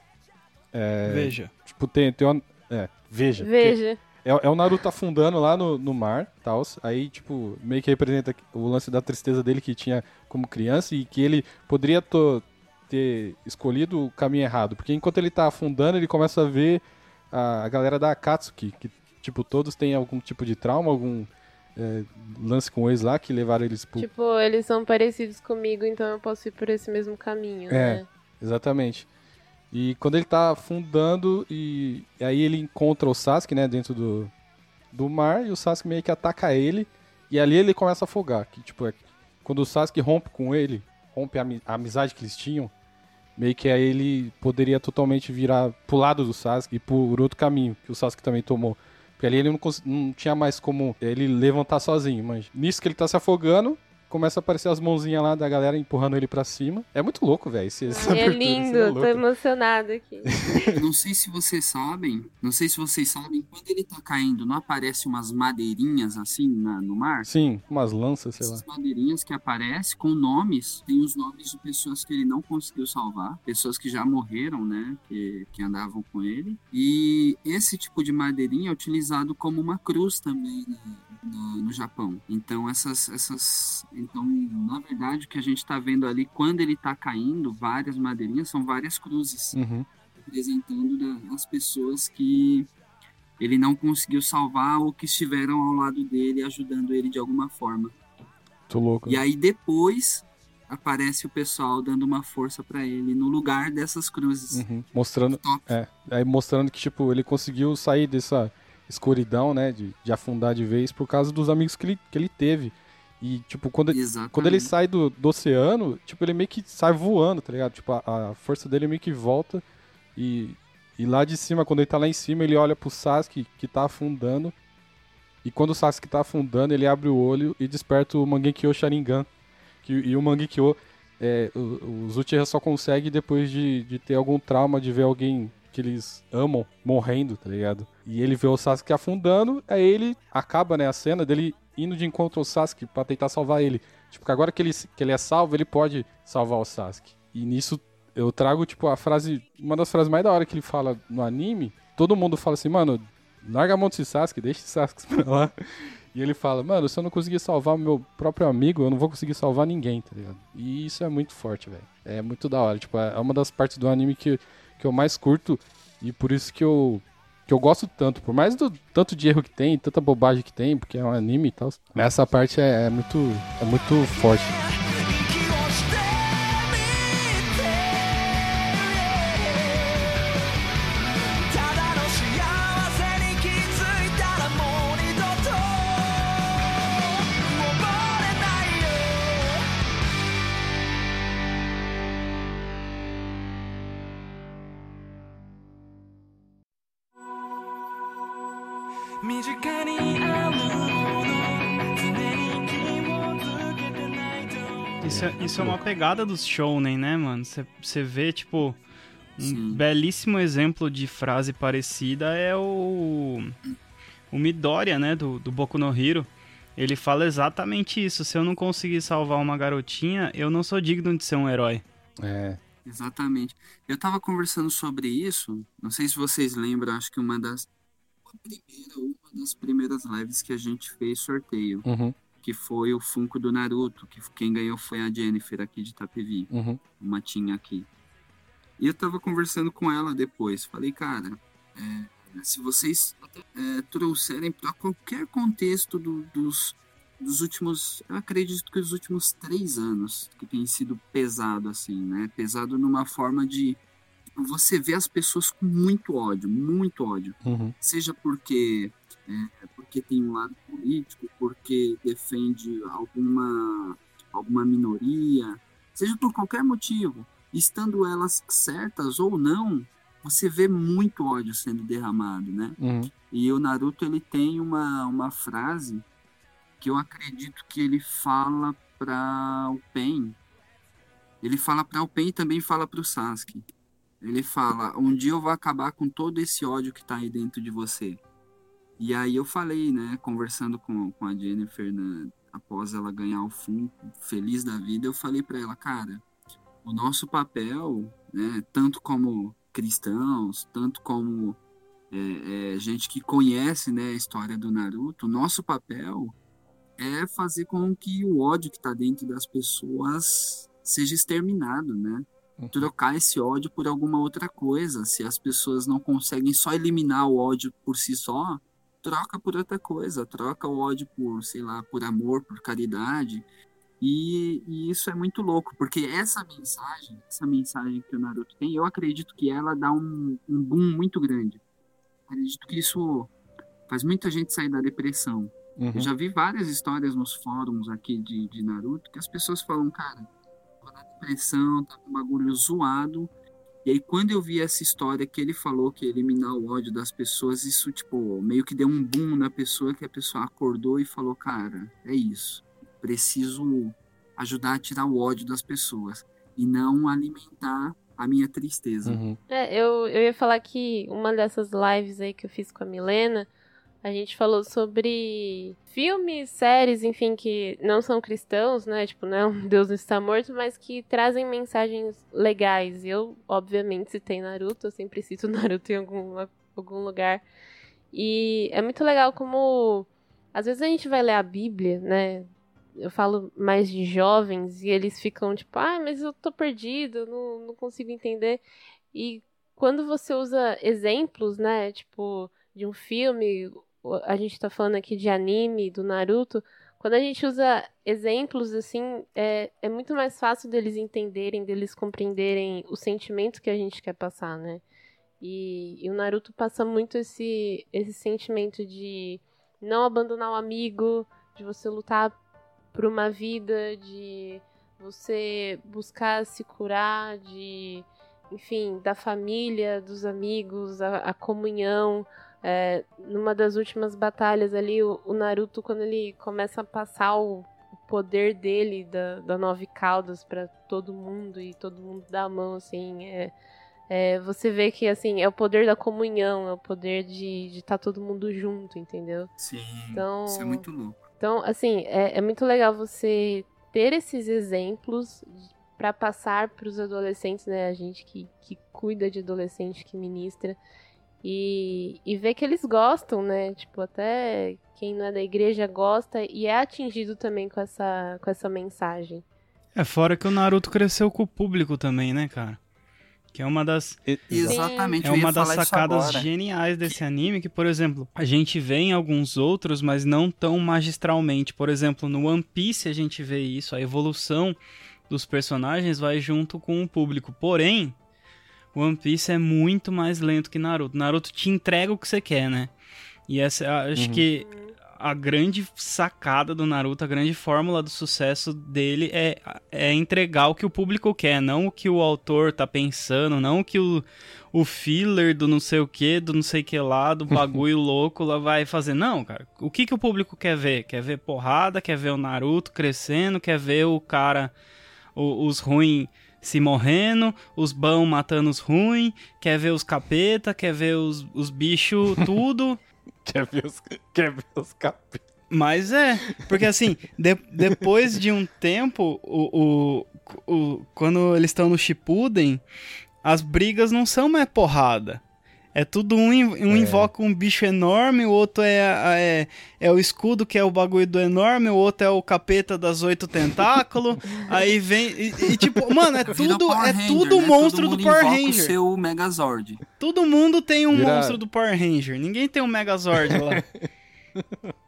é, Veja. tipo, tem, tem uma. É, veja. Veja. É, é o Naruto afundando lá no, no mar, tal. Aí, tipo, meio que representa o lance da tristeza dele que tinha como criança e que ele poderia to- ter escolhido o caminho errado. Porque enquanto ele tá afundando, ele começa a ver a, a galera da Akatsuki, que, tipo, todos têm algum tipo de trauma, algum é, lance com eles lá que levaram eles pro. Tipo, eles são parecidos comigo, então eu posso ir por esse mesmo caminho, É. né? Exatamente. E quando ele tá afundando e, aí ele encontra o Sasuke, né, dentro do, do mar e o Sasuke meio que ataca ele e ali ele começa a afogar, que tipo é quando o Sasuke rompe com ele, rompe a, a amizade que eles tinham, meio que aí ele poderia totalmente virar pro lado do Sasuke e por outro caminho que o Sasuke também tomou. Porque ali ele não, não tinha mais como ele levantar sozinho, mas nisso que ele tá se afogando, começa a aparecer as mãozinhas lá da galera empurrando ele pra cima. É muito louco, velho. esse- essa É abertura, lindo, é tô louco. emocionada aqui. Não sei se vocês sabem, não sei se vocês sabem, quando ele tá caindo, não aparece umas madeirinhas assim na- no mar? Sim, umas lanças, sei lá. Essas madeirinhas que aparecem com nomes, tem os nomes de pessoas que ele não conseguiu salvar, pessoas que já morreram, né, que, que andavam com ele. E esse tipo de madeirinha é utilizado como uma cruz também né, no, no Japão. Então essas, essas, então na verdade o que a gente tá vendo ali quando ele tá caindo, várias madeirinhas são várias cruzes Uhum. representando as pessoas que ele não conseguiu salvar ou que estiveram ao lado dele ajudando ele de alguma forma. Tô louco. E aí depois aparece o pessoal dando uma força pra ele no lugar dessas cruzes. Uhum. Mostrando, Top. é, aí mostrando que, tipo, ele conseguiu sair dessa escuridão, né, de, de afundar de vez por causa dos amigos que ele, que ele teve. E, tipo, quando, Exatamente. quando ele sai do, do oceano, tipo, ele meio que sai voando, tá ligado? Tipo, a, a força dele meio que volta e, e lá de cima, quando ele tá lá em cima, ele olha pro Sasuke que tá afundando. E quando o Sasuke tá afundando, ele abre o olho e desperta o Mangekyo Sharingan. Que, e o Mangekyo, é, o, o Uchiha só consegue depois de, de ter algum trauma de ver alguém que eles amam morrendo, tá ligado? E ele vê o Sasuke afundando, aí ele acaba, né, a cena dele indo de encontro ao Sasuke pra tentar salvar ele. Tipo, que agora que ele, que ele é salvo, ele pode salvar o Sasuke. E nisso eu trago, tipo, a frase, uma das frases mais da hora que ele fala no anime. Todo mundo fala assim, mano, larga a mão desse Sasuke, deixa esse Sasuke pra lá. E ele fala, mano, se eu não conseguir salvar o meu próprio amigo, eu não vou conseguir salvar ninguém, tá ligado? E isso é muito forte, velho. É muito da hora. Tipo, é uma das partes do anime que, que eu mais curto e por isso que eu, que eu gosto tanto. Por mais do tanto de erro que tem, tanta bobagem que tem, porque é um anime e tal. Essa parte é, é muito, é muito forte. Isso é, isso é uma pegada dos shounen, né, mano? Você vê, tipo, um Sim. belíssimo exemplo de frase parecida é o. O Midoriya, né, do, do Boku no Hero. Ele fala exatamente isso. Se eu não conseguir salvar uma garotinha, eu não sou digno de ser um herói. É. Exatamente. Eu tava conversando sobre isso, não sei se vocês lembram, acho que uma das a primeira, uma das primeiras lives que a gente fez sorteio, Uhum, que foi o Funko do Naruto, que quem ganhou foi a Jennifer aqui de Itapevi, uhum. uma tinha aqui. E eu tava conversando com ela depois, falei, cara, é, se vocês é, trouxerem para qualquer contexto do- dos, dos últimos, eu acredito que os últimos três anos, que tem sido pesado assim, né? Pesado numa forma de você vê as pessoas com muito ódio, muito ódio. Uhum. Seja porque é, porque tem um lado político, porque defende alguma alguma minoria, seja por qualquer motivo, estando elas certas ou não, você vê muito ódio sendo derramado, né? Uhum. E o Naruto ele tem uma, uma frase que eu acredito que ele fala para o Pen. Ele fala para o Pen e também fala para o Sasuke. Ele fala: "Um dia eu vou acabar com todo esse ódio que tá aí dentro de você". E aí eu falei, né, conversando com, com a Jennifer né, após ela ganhar o Funko, feliz da vida, eu falei para ela, cara, o nosso papel, né, tanto como cristãos, tanto como é, é, gente que conhece né, a história do Naruto, o nosso papel é fazer com que o ódio que está dentro das pessoas seja exterminado, né? Trocar esse ódio por alguma outra coisa. Se as pessoas não conseguem só eliminar o ódio por si só, troca por outra coisa. Troca o ódio por, sei lá, por amor, por caridade. E, e isso é muito louco, porque essa mensagem, essa mensagem que o Naruto tem, eu acredito que ela dá um, um boom muito grande. Acredito que isso faz muita gente sair da depressão. Uhum. Eu já vi várias histórias nos fóruns aqui de, de Naruto que as pessoas falam, cara, tô na depressão, tá com um bagulho zoado. E aí, quando eu vi essa história que ele falou que ia eliminar o ódio das pessoas, isso, tipo, meio que deu um boom na pessoa, que a pessoa acordou e falou, cara, é isso. Preciso ajudar a tirar o ódio das pessoas e não alimentar a minha tristeza. Uhum. É, eu, eu ia falar que uma dessas lives aí que eu fiz com a Milena, a gente falou sobre filmes, séries, enfim, que não são cristãos, né? Tipo, não, Deus não está morto, mas que trazem mensagens legais. Eu, obviamente, citei Naruto, eu sempre cito Naruto em algum, algum lugar. E é muito legal como às vezes a gente vai ler a Bíblia, né? Eu falo mais de jovens e eles ficam tipo, ah, mas eu tô perdido, não, não consigo entender. E quando você usa exemplos, né? Tipo, de um filme, a gente tá falando aqui de anime, do Naruto. Quando a gente usa exemplos assim, é, é muito mais fácil deles entenderem, deles compreenderem o sentimento que a gente quer passar, né? E, e o Naruto passa muito esse, esse sentimento de não abandonar o amigo, de você lutar por uma vida, de você buscar se curar, de, enfim, da família, dos amigos, a, a comunhão. É, numa das últimas batalhas ali, o, o, Naruto, quando ele começa a passar o, o poder dele, da, da Nove Caudas, para todo mundo, e todo mundo dá a mão, assim, é, é, você vê que, assim, é o poder da comunhão, é o poder de estar tá todo mundo junto, entendeu? Sim, então, isso é muito louco. Então, assim, é, é muito legal você ter esses exemplos para passar para os adolescentes, né? A gente que, que cuida de adolescente, que ministra. E, e ver que eles gostam, né? Tipo, até quem não é da igreja gosta e é atingido também com essa, com essa mensagem. É, fora que o Naruto cresceu com o público também, né, cara? Que é uma das. Exatamente. É uma das sacadas geniais desse anime, que, por exemplo, a gente vê em alguns outros, mas não tão magistralmente. Por exemplo, no One Piece a gente vê isso, a evolução dos personagens vai junto com o público. Porém, One Piece é muito mais lento que Naruto. Naruto te entrega o que você quer, né? E essa, acho uhum. que a grande sacada do Naruto, a grande fórmula do sucesso dele é, é entregar o que o público quer, não o que o autor tá pensando, não o que o, o filler do não sei o que, do não sei que lá, do bagulho louco lá vai fazer. Não, cara. O que, que o público quer ver? Quer ver porrada, quer ver o Naruto crescendo, quer ver o cara, o, os ruins se morrendo, os bão matando os ruins, quer ver os capeta, quer ver os, os bichos, tudo. Quer ver os, quer ver os capetas. Mas é, porque assim, de, depois de um tempo, o, o, o quando eles estão no Shippuden, as brigas não são mais porrada. É tudo um, um é. invoca um bicho enorme, o outro é, é, é o escudo que é o bagulho do enorme, o outro é o capeta das oito tentáculos. aí vem. E, e, tipo, mano, é tudo, é Ranger, tudo né? monstro do Power Ranger. O seu Megazord. Todo mundo tem um Vira... monstro do Power Ranger. Ninguém tem um Megazord lá.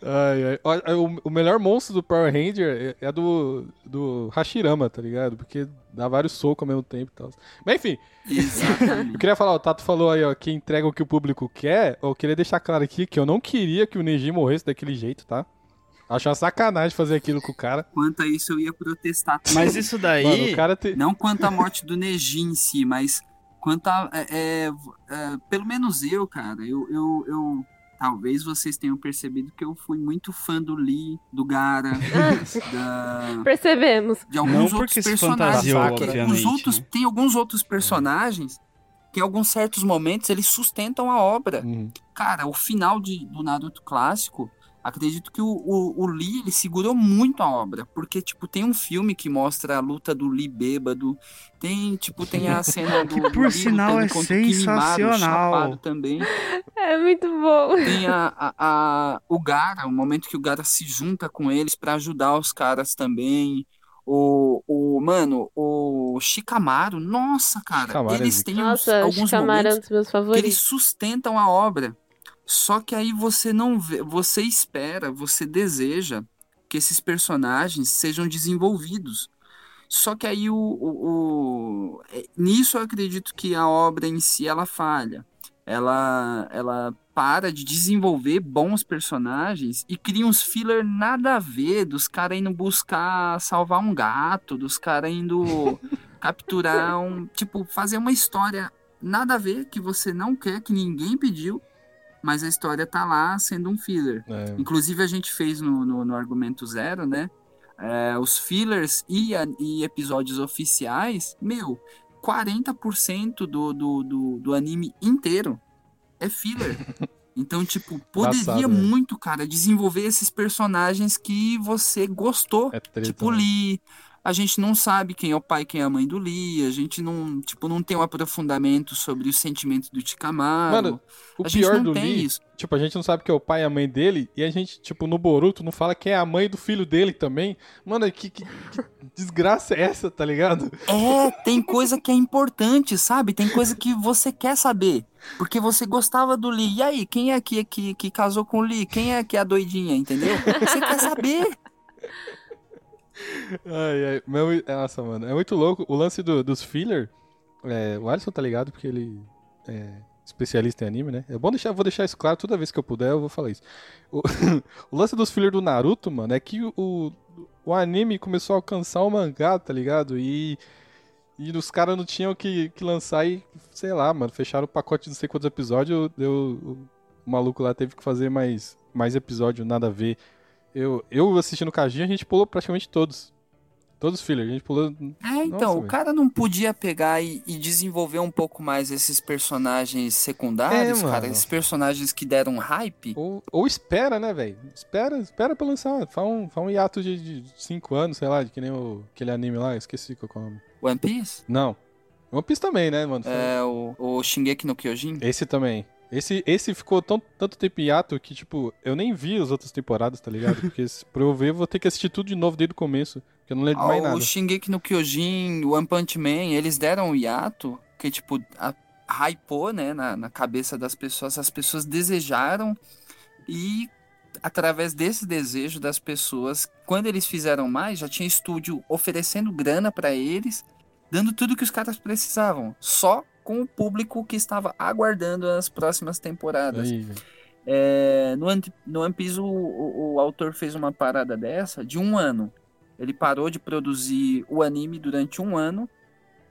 Ai, ai. O, o, melhor monstro do Power Ranger é, é do, do Hashirama, tá ligado? Porque dá vários socos ao mesmo tempo e tal. Mas enfim. eu queria falar, o Tato falou aí, ó, que entrega o que o público quer. Eu queria deixar claro aqui que eu não queria que o Neji morresse daquele jeito, tá? Acho uma sacanagem fazer aquilo com o cara. Quanto a isso, eu ia protestar. Mas isso daí. Mano, o cara te... Não quanto à morte do Neji em si, mas quanto a. É, é, é, pelo menos eu, cara, eu, eu, eu talvez vocês tenham percebido que eu fui muito fã do Lee, do Gara, da... Percebemos. De alguns Não outros personagens. Os outros, né? Tem alguns outros personagens que em alguns certos momentos eles sustentam a obra. Uhum. Cara, o final de, do Naruto clássico acredito que o, o, o, Lee ele segurou muito a obra, porque tipo tem um filme que mostra a luta do Lee bêbado, tem tipo tem a cena do que por Lee sinal é sensacional também. É muito bom. Tem a, a, a, o Gara, o momento que o Gara se junta com eles para ajudar os caras também. O, o mano, o Shikamaru, nossa, cara, Shikamaru é eles têm nossa, alguns Shikamaru momentos é um dos meus favoritos. que eles sustentam a obra. Só que aí você não vê, você espera, você deseja que esses personagens sejam desenvolvidos. Só que aí o, o, o, é, nisso eu acredito que a obra em si ela falha. Ela ela para de desenvolver bons personagens e cria uns filler nada a ver dos caras indo buscar salvar um gato, dos caras indo capturar um, tipo, fazer uma história nada a ver que você não quer, que ninguém pediu mas a história tá lá sendo um filler. É. Inclusive a gente fez no, no, no Argumento Zero, né? É, os fillers e, a, e episódios oficiais, meu, 40% do, do, do, do anime inteiro é filler. Então, tipo, poderia Passado, né? muito, cara, desenvolver esses personagens que você gostou. É treta, tipo, né? Lee, a gente não sabe quem é o pai e quem é a mãe do Lee, a gente não, tipo, não tem um aprofundamento sobre os sentimentos do Tikamaru. Mano, o a pior do Lee, isso. tipo, a gente não sabe quem é o pai e a mãe dele, e a gente, tipo, no Boruto não fala quem é a mãe do filho dele também. Mano, que, que, que desgraça é essa, tá ligado? É, tem coisa que é importante, sabe? Tem coisa que você quer saber. Porque você gostava do Lee. E aí, quem é que, que, que casou com o Lee? Quem é que é a doidinha, entendeu? Você quer saber. Ai, ai. Meu, nossa, mano. É muito louco. O lance do, dos filler. É, o Alisson tá ligado porque ele é, especialista em anime, né? É bom deixar, vou deixar isso claro toda vez que eu puder, eu vou falar isso. O, o lance dos fillers do Naruto, mano, é que o, o anime começou a alcançar o mangá, tá ligado? E, e os caras não tinham que, que lançar e, sei lá, mano, fecharam o pacote de não sei quantos episódios, deu, o, o maluco lá teve que fazer mais, mais episódio, nada a ver. Eu, eu assistindo o Kajin, a gente pulou praticamente todos. Todos os fillers, a gente pulou. É, então, Nossa, o velho. cara não podia pegar e, e desenvolver um pouco mais esses personagens secundários, É, cara. Esses personagens que deram hype. Ou, ou espera, né, velho? Espera, espera pra lançar. Faz um, faz um hiato de 5 anos, sei lá, de que nem o, aquele anime lá, esqueci qual é o nome. One Piece? Não. One Piece também, né, mano? É, o, o Shingeki no Kyojin? Esse também. Esse, esse ficou tão, tanto tempo em hiato que, tipo, eu nem vi as outras temporadas, tá ligado? Porque se- pra eu ver, eu vou ter que assistir tudo de novo desde o começo, porque eu não lembro de mais Ah, nada. o Shingeki no Kyojin, o One Punch Man, eles deram um hiato que, tipo, a, hypou, né, na, na cabeça das pessoas. As pessoas desejaram e, através desse desejo das pessoas, quando eles fizeram mais, já tinha estúdio oferecendo grana pra eles, dando tudo que os caras precisavam. Só com o público que estava aguardando as próximas temporadas. Aí. É, no, One- no One Piece, o, o- o autor fez uma parada dessa de um ano. Ele parou de produzir o anime durante um ano.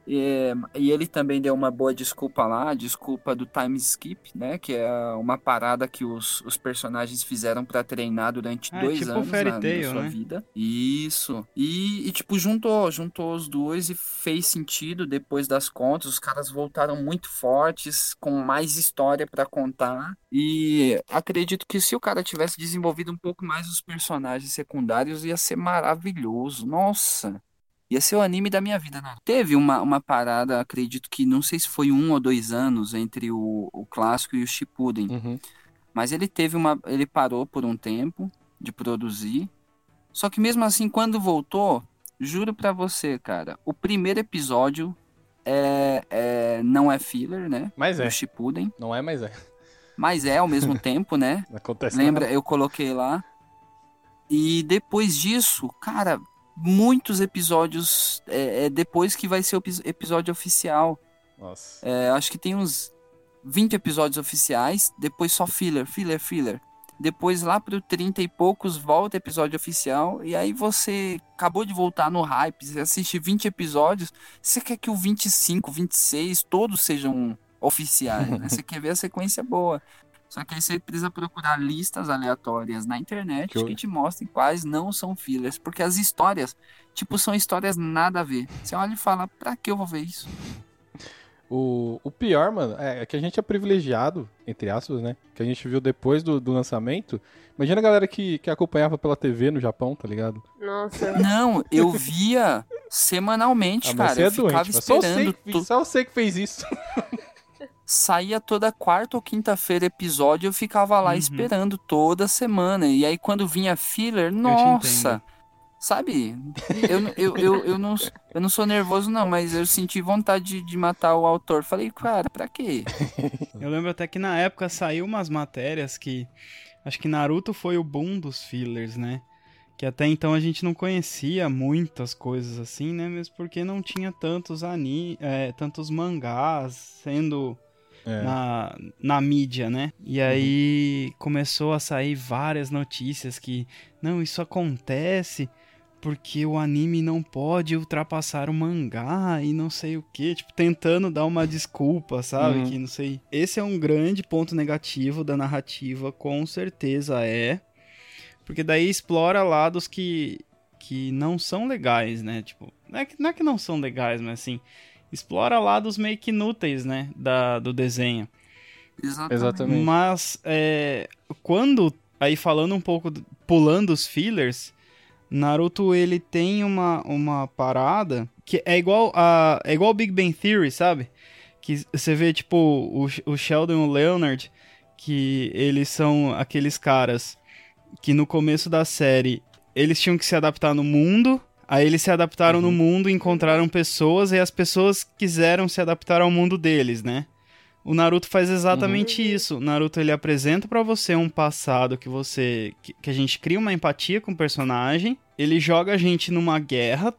É, e ele também deu uma boa desculpa lá, a desculpa do time skip, né? Que é uma parada que os, os personagens fizeram pra treinar durante Ah, dois tipo anos Fairy na, na Tail, sua né? vida. Isso. E, e, tipo, juntou, juntou os dois e fez sentido depois das contas. Os caras voltaram muito fortes, com mais história pra contar. E acredito que se o cara tivesse desenvolvido um pouco mais os personagens secundários, ia ser maravilhoso. Nossa! Ia ser o anime da minha vida, né? Teve uma, uma parada, acredito que não sei se foi um ou dois anos entre o, o clássico e o Shippuden. Uhum. Mas ele teve uma. Ele parou por um tempo de produzir. Só que mesmo assim, quando voltou, juro pra você, cara, o primeiro episódio é, é- não é filler, né? Mas é. Do Shippuden. Não é, mas é. Mas é ao mesmo tempo, né? Acontece Lembra? nada. Eu coloquei lá. E depois disso, cara, muitos episódios. É, é depois que vai ser o epi- episódio oficial. Nossa. É, acho que tem uns 20 episódios oficiais, depois só filler, filler, filler. Depois lá pro 30 e poucos volta episódio oficial, e aí você acabou de voltar no hype, você assiste 20 episódios, você quer que o 25, 26, todos sejam oficiais, né? Você quer ver a sequência boa. Só que aí você precisa procurar listas aleatórias na internet Que que te mostrem quais não são fillers, porque as histórias, tipo, são histórias nada a ver. Você olha e fala, pra que eu vou ver isso? O, o pior, mano, é, é que a gente é privilegiado, entre aspas, né? Que a gente viu depois do, do lançamento. Imagina a galera que, que acompanhava pela TV no Japão, tá ligado? Nossa. Não, eu via semanalmente, Ah, cara. você é eu ficava doente, mas só eu, sei esperando. que, to- só eu sei que fez isso. Saía toda quarta ou quinta-feira episódio, eu ficava lá Uhum. esperando toda semana. E aí quando vinha filler, nossa. Sabe? Eu, eu, eu, eu, não, eu não sou nervoso, não, mas eu senti vontade de, de matar o autor. Falei, cara, pra quê? Eu lembro até que na época saiu umas matérias que. Acho que Naruto foi o boom dos fillers, né? Que até então a gente não conhecia muitas coisas assim, né? Mesmo porque não tinha tantos ani é, tantos mangás sendo É. na, na mídia, né? E aí começou a sair várias notícias que não, isso acontece porque o anime não pode ultrapassar o mangá e não sei o que, tipo, tentando dar uma desculpa, sabe? Uhum. Que não sei. Esse é um grande ponto negativo da narrativa, com certeza é. Porque daí explora lados que, que não são legais, né? Tipo, não é, que, não é que não são legais, mas assim, explora lados meio que inúteis, né? Da, do desenho. Exatamente. Mas é, quando, aí falando um pouco, do- pulando os fillers, Naruto ele tem uma, uma parada que é igual a é igual Big Bang Theory, sabe? Que você vê tipo o, o Sheldon e o Leonard que eles são aqueles caras que no começo da série eles tinham que se adaptar no mundo, aí eles se adaptaram no mundo, encontraram pessoas e as pessoas quiseram se adaptar ao mundo deles, né? O Naruto faz exatamente isso. O Naruto ele apresenta pra você um passado que você que, que a gente cria uma empatia com o personagem, ele joga a gente numa guerra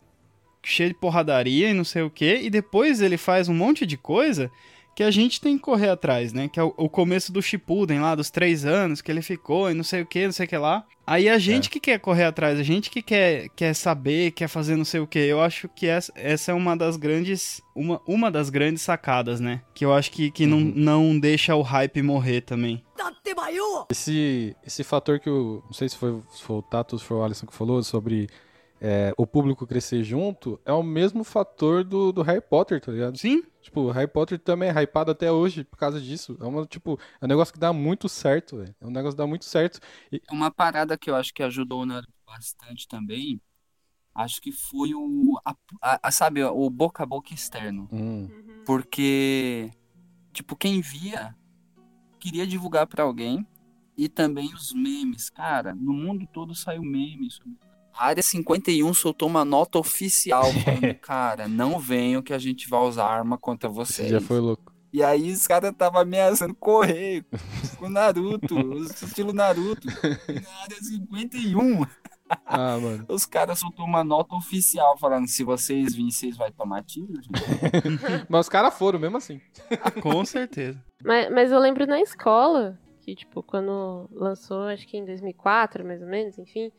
cheia de porradaria e não sei o quê, e depois ele faz um monte de coisa que a gente tem que correr atrás, né? Que é o, o começo do Shippuden lá, dos três anos, que ele ficou e não sei o que, não sei o que lá. Aí a gente que quer correr atrás, a gente que quer, quer saber, quer fazer não sei o que. Eu acho que essa, essa é uma das grandes. Uma, uma das grandes sacadas, né? Que eu acho que, que não, não deixa o hype morrer também. Esse, esse fator que o. Não sei se foi, se foi o se foi o Alisson que falou sobre é, o público crescer junto, é o mesmo fator do, do Harry Potter, tá ligado? Sim. Tipo, o Harry Potter também é hypado até hoje por causa disso. É uma, tipo, é um negócio que dá muito certo, velho. É um negócio que dá muito certo. E, Uma parada que eu acho que ajudou o Naruto bastante também, acho que foi o, a, a- a- sabe, o boca a boca externo. hum, Porque, tipo, quem via queria divulgar pra alguém e também os memes. Cara, no mundo todo saiu meme sobre. Área 51 soltou uma nota oficial falando, cara, não venham que a gente vai usar arma contra vocês. já foi louco. E aí os caras estavam ameaçando correr com o Naruto, estilo Naruto. Na área 51, Ah, mano. os caras soltou uma nota oficial falando, se vocês virem, vocês vão tomar tiro, gente. Mas os caras foram mesmo assim. Com certeza. Mas, mas eu lembro na escola, que, tipo, quando lançou, acho que em 2004, mais ou menos, enfim.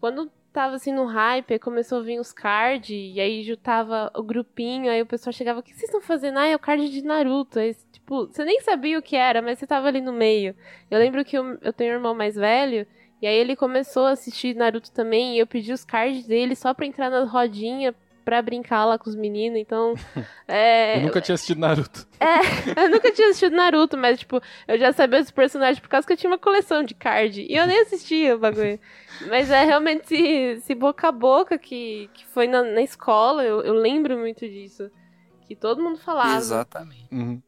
Quando tava, assim, no hype, começou a vir os cards, e aí juntava o grupinho, aí o pessoal chegava, o que vocês estão fazendo? Ah, é o card de Naruto. Aí, tipo, você nem sabia o que era, mas você tava ali no meio. Eu lembro que eu, eu tenho um irmão mais velho, e aí ele começou a assistir Naruto também, e eu pedi os cards dele só pra entrar na rodinha, pra brincar lá com os meninos, então... É, Eu nunca tinha assistido Naruto. eu nunca tinha assistido Naruto, mas, tipo, eu já sabia dos personagens por causa que eu tinha uma coleção de card. E eu nem assistia o bagulho. Mas é realmente esse, esse boca a boca que, que foi na, na escola, eu, eu lembro muito disso. Que todo mundo falava. Exatamente. Uhum.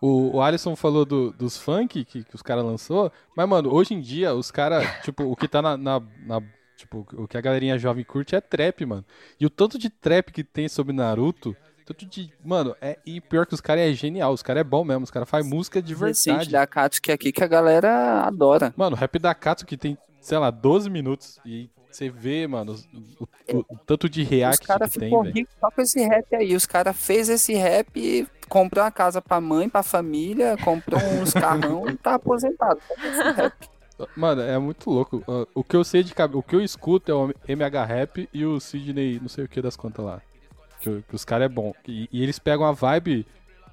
O, o Alisson falou do- dos funk que, que os caras lançou, mas, mano, hoje em dia, os caras, tipo, o que tá na, na- na- Tipo, o que a galerinha jovem curte é trap, mano. E o tanto de trap que tem sobre Naruto, tanto de. Mano, é, e pior que os caras é genial, os caras é bom mesmo, os caras fazem música de Recente verdade. da Katsuki aqui que a galera adora. Mano, o rap da Katsu que tem, sei lá, 12 minutos. E você vê, mano, os- o, o- o tanto de Os react caras que tem, velho. só com esse rap aí. Os caras fez esse rap e comprou uma casa pra mãe, pra família, comprou uns carrão e tá aposentado. Só com esse rap. Mano, é muito louco. Uh, O que eu sei de cabeça, o que eu escuto é o MH Rap e o Sidney, não sei o que das contas lá. Que, que os caras é bom. E, e eles pegam a vibe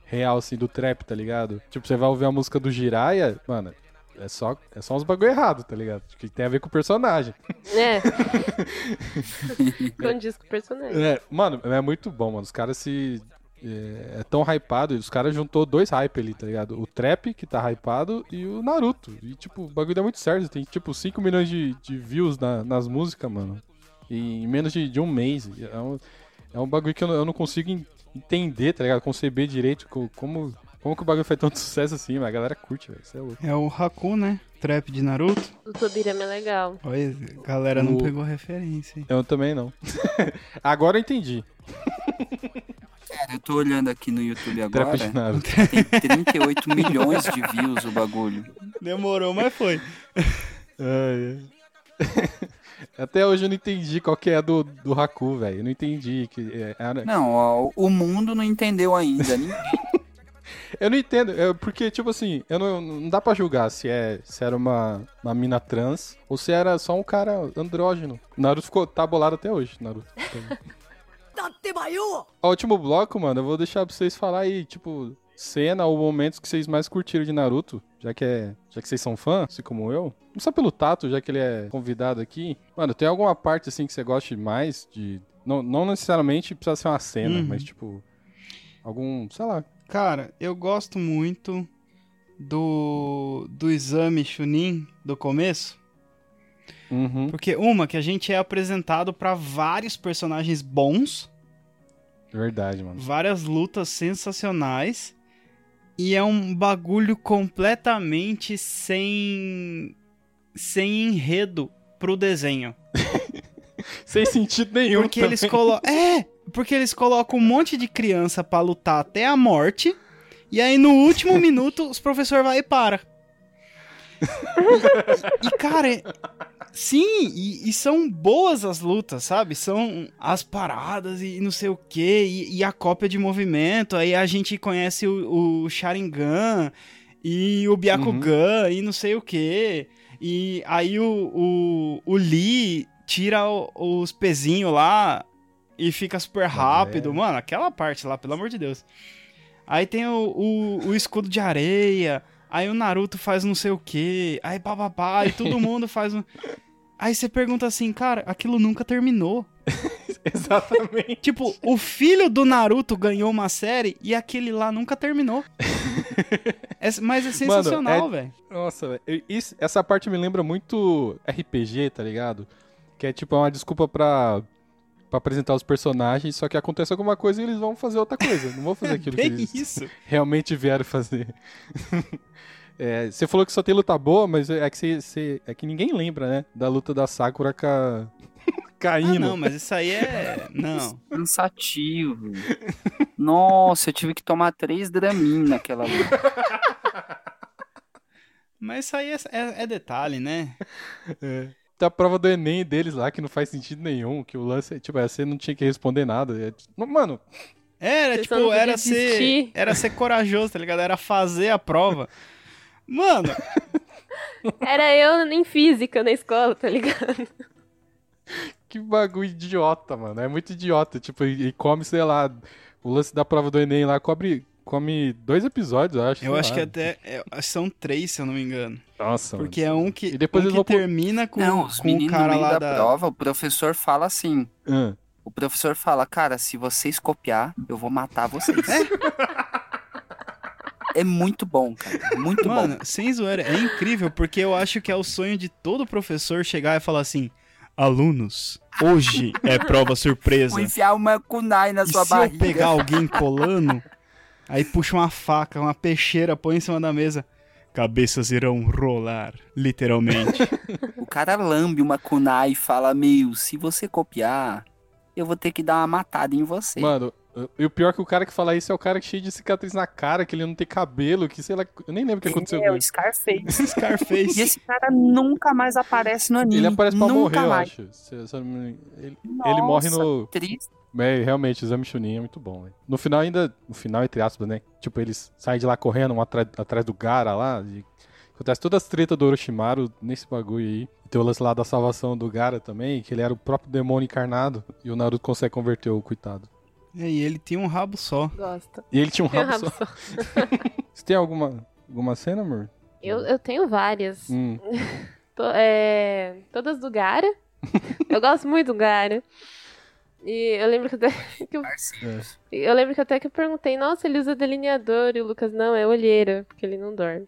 real, assim, do trap, tá ligado? Tipo, você vai ouvir a música do Jiraya, mano, é só, é só uns bagulho errado, tá ligado? Que tem a ver com o personagem. É. Condiz com o personagem. É, mano, é muito bom, mano. Os caras se. É, é tão hypado, os caras juntou dois hype ali, tá ligado? O Trap, que tá hypado, e o Naruto. E, tipo, o bagulho dá muito certo. Tem, tipo, 5 milhões de, de views na- nas músicas, mano. E em menos de, de um mês. É um, é um bagulho que eu não, eu não consigo en- entender, tá ligado? Conceber direito co- como, como que o bagulho faz tanto sucesso assim, mas a galera curte, velho. Isso é louco. É o Haku, né? Trap de Naruto. O Tobirama é legal. Olha, a galera não O- pegou referência. hein? Eu também não. Agora eu entendi. Cara, eu tô olhando aqui no YouTube Trap agora. de Naruto. Tem 38 milhões de views o bagulho. Demorou, mas foi. Ai, ai. Até hoje eu não entendi qual que é a do, do Haku, velho. Eu não entendi. Que é- era- Não, ó, o mundo não entendeu ainda. Ninguém. Eu não entendo, é porque, tipo assim, eu não, não dá pra julgar se, é, se era uma, uma mina trans ou se era só um cara andrógeno. O Naruto ficou, tá bolado até hoje, Naruto. Ó, último bloco, mano, eu vou deixar pra vocês falar aí, tipo, cena ou momentos que vocês mais curtiram de Naruto, já que é, já que vocês são fãs, assim como eu. Não só pelo Tato, já que ele é convidado aqui. Mano, tem alguma parte assim que você goste mais de não, não necessariamente precisa ser uma cena, Uhum. mas tipo algum, sei lá. Cara, eu gosto muito do, do exame Chunin do começo. Uhum. Porque, uma, que a gente é apresentado pra vários personagens bons, Verdade, mano. várias lutas sensacionais, e é um bagulho completamente sem. sem enredo pro desenho. Sem sentido nenhum. Porque eles também. colocam. É! Porque eles colocam um monte de criança pra lutar até a morte. E aí no último minuto os professores vai e para. E, e, cara, é, Sim, e, e são boas as lutas, sabe? São as paradas e não sei o que, e, a cópia de movimento. Aí a gente conhece o, o Sharingan e o Byakugan e não sei o que. E aí o, o, o Lee tira o- os pezinhos lá e fica super rápido. Mano, aquela parte lá, pelo amor de Deus. Aí tem o, o, o escudo de areia. Aí o Naruto faz não sei o que. Aí papapá. E todo mundo faz um. Aí você pergunta assim, cara, aquilo nunca terminou. Exatamente. Tipo, o filho do Naruto ganhou uma série e aquele lá nunca terminou. É- mas é sensacional, é- velho. Nossa, velho. Essa parte me lembra muito RPG, tá ligado? Que é tipo uma desculpa pra, pra apresentar os personagens, só que acontece alguma coisa e eles vão fazer outra coisa. Não vão fazer aquilo que eles isso. realmente vieram fazer. É, você falou que só tem luta boa, mas é que, você, você- é que ninguém lembra, né? Da luta da Sakura com a... caindo. Ah, não, mas isso aí é. Não. Cansativo. Nossa, eu tive que tomar três Dramin naquela luta. Mas isso aí é, é- é detalhe, né? É. Tem a prova do Enem deles lá que não faz sentido nenhum, que o lance, tipo, é, você não tinha que responder nada. É, mano, Era, tipo, era ser, era ser corajoso, tá ligado? Era fazer a prova. Mano, Era eu em física na escola, tá ligado? que bagulho idiota, mano. É muito idiota. Tipo, e come, sei lá, o lance da prova do Enem lá cobre, come dois episódios, eu acho. eu acho lá. que até. é, são três, se eu não me engano. Nossa, Porque é um que, E depois um eles que vão termina com, Não, os com o meninos no cara lá da, da. prova, o professor fala assim. mano. O professor fala, cara, se vocês copiar, eu vou matar vocês. É, muito bom, cara. Muito Mano, bom. sem zoeira, é incrível, porque eu acho que é o sonho de todo professor chegar e falar assim: alunos, hoje é prova surpresa. Vou enfiar uma kunai na E sua se barriga. eu pegar alguém colando, aí puxa uma faca, uma peixeira, põe em cima da mesa. Cabeças irão rolar, literalmente. O cara lambe uma kunai e fala, meu, se você copiar, eu vou ter que dar uma matada em você. Mano, e o pior é que o cara que fala isso é o cara que cheio de cicatriz na cara, que ele não tem cabelo, que sei lá, eu nem lembro o que aconteceu é o ele. Scarface. Scarface. E esse cara nunca mais aparece no anime. Ele aparece pra nunca morrer, mais. eu acho. Não me- Ele, ele morre Nossa, no. triste. É, realmente, o Exame Chunin é muito bom, velho. No final ainda, no final, entre aspas, né? Tipo, eles saem de lá correndo, um atrás, atrás do Gara lá. E acontece todas as tretas do Orochimaru nesse bagulho aí. Tem o lance lá da salvação do Gara também, que ele era o próprio demônio encarnado. E o Naruto consegue converter o coitado. É, E ele tinha um rabo só. Gosto. E ele tinha um Tem um rabo, rabo só. só. Você tem alguma, alguma cena, amor? Eu, eu tenho várias. Hum. To- é, todas do Gara. eu gosto muito do Gara. E eu lembro que até que eu, eu lembro que até que eu perguntei, nossa, ele usa delineador e o Lucas não, é olheira, porque ele não dorme.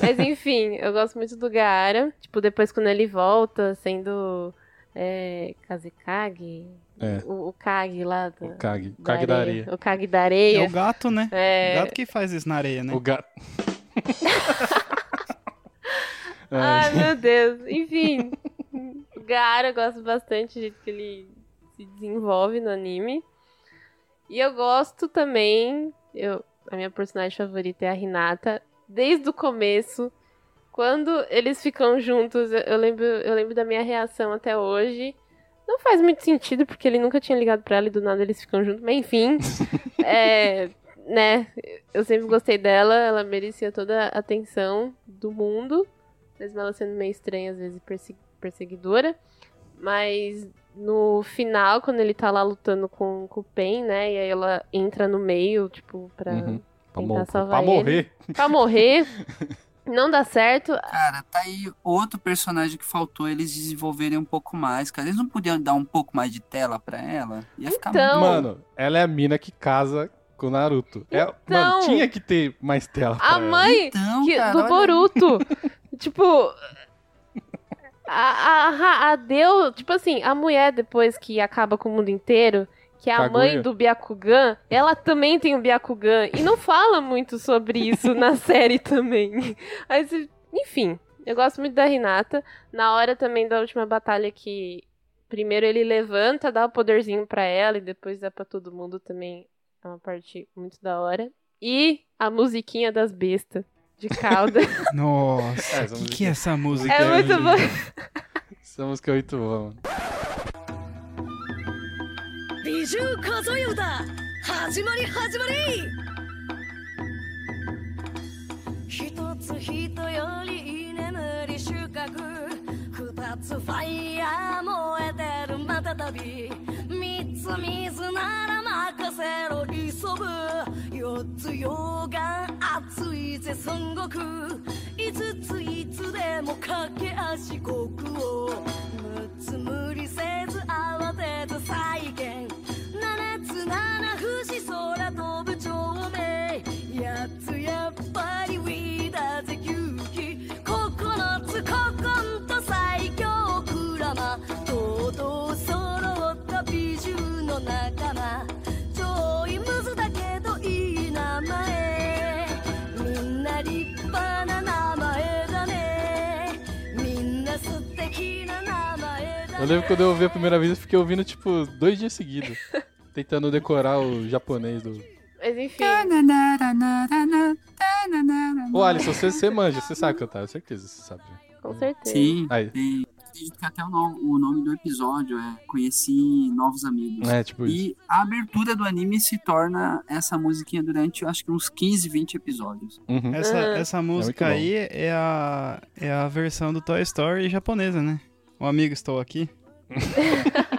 Mas enfim, eu gosto muito do Gaara. Tipo, depois quando ele volta sendo é, Kazekage, É. o, o Kage lá da, O Kage. O Kage da areia. O Kage da areia. É o gato, né? É. O gato que faz isso na areia, né? O gato. Ai, meu Deus. Enfim, o Gaara eu gosto bastante do jeito que ele se desenvolve no anime. E eu gosto também, eu, a minha personagem favorita é a Hinata, desde o começo. Quando eles ficam juntos, eu, eu lembro, eu lembro da minha reação até hoje. Não faz muito sentido, porque ele nunca tinha ligado pra ela e do nada eles ficam juntos, mas enfim. é, né, eu sempre gostei dela, ela merecia toda a atenção do mundo mesmo ela sendo meio estranha, às vezes perse- perseguidora. Mas no final, quando ele tá lá lutando com, com o Pen, né? E aí ela entra no meio, tipo, pra Uhum. Pra, tentar mo- salvar pra ele. morrer. Pra morrer. Não dá certo. Cara, tá aí outro personagem que faltou eles desenvolverem um pouco mais, cara. Eles não podiam dar um pouco mais de tela pra ela? Ia ficar Então- Mano, ela é a mina que casa com o Naruto. É, mano, Então- tinha que ter mais tela pra A ela. mãe Então, que- cara, do olha- Boruto. tipo. A, a, a deu. Tipo assim, a mulher depois que acaba com o mundo inteiro. Que é a Kaguya. mãe do Byakugan, ela também tem o Byakugan. E não fala muito sobre isso na série também. Mas, enfim, eu gosto muito da Hinata. Na hora também da última batalha que primeiro ele levanta, dá o poderzinho pra ela e depois dá pra todo mundo também. É uma parte muito da hora. E a musiquinha das bestas de calda. Nossa, é, o que, que é essa é música? É muito é, boa. Essa música é muito boa, mano. Biju Kazoyo da! Hajimari, hajimari! Hitotsu hito yori inemuri shukaku り一つファイヤー燃えてるまたたび三つ水なら任せろ急ぐ四つ溶岩熱いぜ孫悟空五ついつでも駆け足国王六つ無理せず慌てず再現。七つ七 Eu lembro quando eu ouvi a primeira vez, eu fiquei ouvindo, tipo, dois dias seguidos. tentando decorar o japonês do. Mas enfim. Ô, Alisson, você, você manja, você sabe cantar, eu certeza, você sabe. Com certeza. Sim. Aí. E acredito que até o nome, o nome do episódio é Conheci Novos Amigos. É, tipo E a abertura do anime se torna essa musiquinha durante, eu acho que uns 15, 20 episódios. Uhum. Essa, essa música bom. aí é a, é a versão do Toy Story japonesa, né? O amigo estou aqui.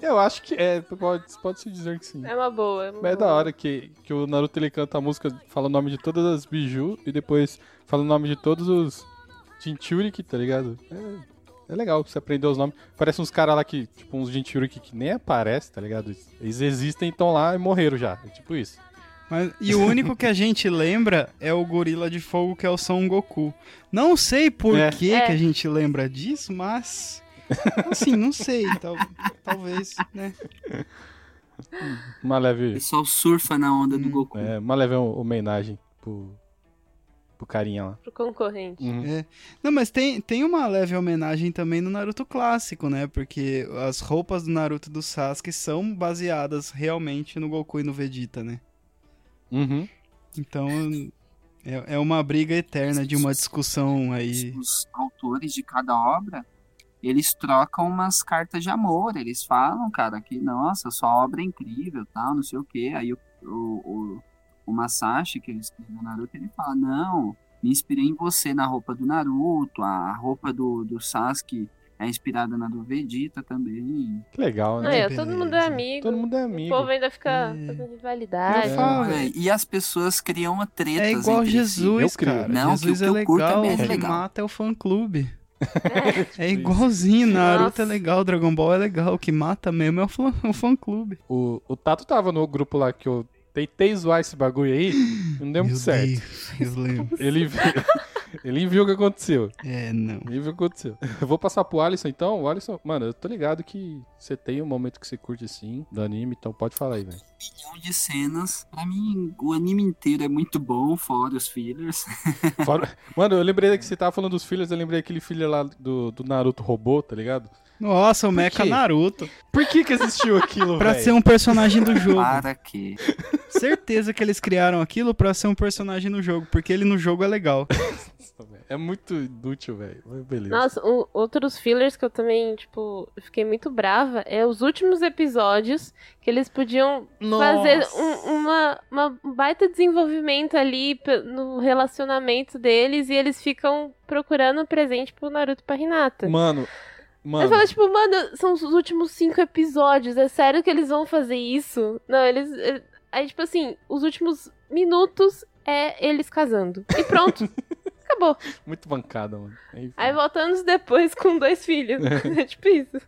Eu acho que é, pode, pode se dizer que sim. É uma boa. É, uma Mas é da boa. hora que, que o Naruto ele canta a música, fala o nome de todas as biju e depois fala o nome de todos os Jinchuriki, tá ligado? É, é legal você aprender os nomes. Parece uns caras lá que, tipo, uns Jinchuriki que nem aparecem, tá ligado? Eles existem, estão lá e morreram já. É tipo isso. Mas, e o único que a gente lembra é o gorila de fogo, que é o Son Goku. Não sei por É. que, É. que a gente lembra disso, mas. Assim, não sei. tal- talvez, né? Uma O leve, pessoal surfa na onda do Goku. é, uma leve homenagem pro, pro carinha lá. Pro concorrente. Uhum. Não, mas tem, tem uma leve homenagem também no Naruto clássico, né? Porque as roupas do Naruto e do Sasuke são baseadas realmente no Goku e no Vegeta, né? Uhum. Então. É, é uma briga eterna de uma discussão aí. Os autores de cada obra, eles trocam umas cartas de amor. Eles falam, cara, que, nossa, sua obra é incrível, tal, não sei o quê. Aí o, o, o, o Masashi, que ele escreveu Naruto, ele fala, não, me inspirei em você na roupa do Naruto, a roupa do, do Sasuke é inspirada na do Vegeta também. Que legal, né? Ó, todo mundo é amigo. Todo mundo é O amigo. povo ainda fica É. fazendo rivalidade. Falo, É, e as pessoas criam tretas É igual entre si. Jesus, crio. cara. Não, que Jesus o é que eu curto é legal, bem o que legal. mata é o fã-clube. É igualzinho, Naruto Nossa. é legal, Dragon Ball é legal, o que mata mesmo é o fã- o fã-clube. O, o Tato tava no grupo lá que eu tentei zoar esse bagulho aí, não deu muito certo. Deus, eu lembro. Ele viu, ele viu o que aconteceu. É, não. Ele viu o que aconteceu. Eu vou passar pro Alisson então. O Alisson, mano, eu tô ligado que você tem um momento que você curte assim do anime, então pode falar aí, velho. milhão de cenas. Pra mim, o anime inteiro é muito bom, fora os fillers. Fora- Mano, eu lembrei que você tava falando dos filhos, eu lembrei aquele filho lá do, do Naruto robô, tá ligado? Nossa, o Por Mecha quê? Naruto. Por que que existiu aquilo, Pra ser um personagem do jogo. Para quê? Certeza que eles criaram aquilo pra ser um personagem no jogo, porque ele no jogo é legal. É muito inútil, velho. Mas Beleza. Nossa, um- outros fillers que eu também, tipo, fiquei muito brava é os últimos episódios que eles podiam fazer um, uma, uma um baita desenvolvimento ali no relacionamento deles e eles ficam procurando presente pro Naruto e pra Hinata. Mano, Eu mano. falo, tipo, mano, são os últimos cinco episódios, é sério que eles vão fazer isso? Não, eles. é- Aí, tipo assim, os últimos minutos é eles casando. E pronto. Acabou. Muito bancada, mano. Enfim. Aí volta anos depois com dois filhos. É tipo isso.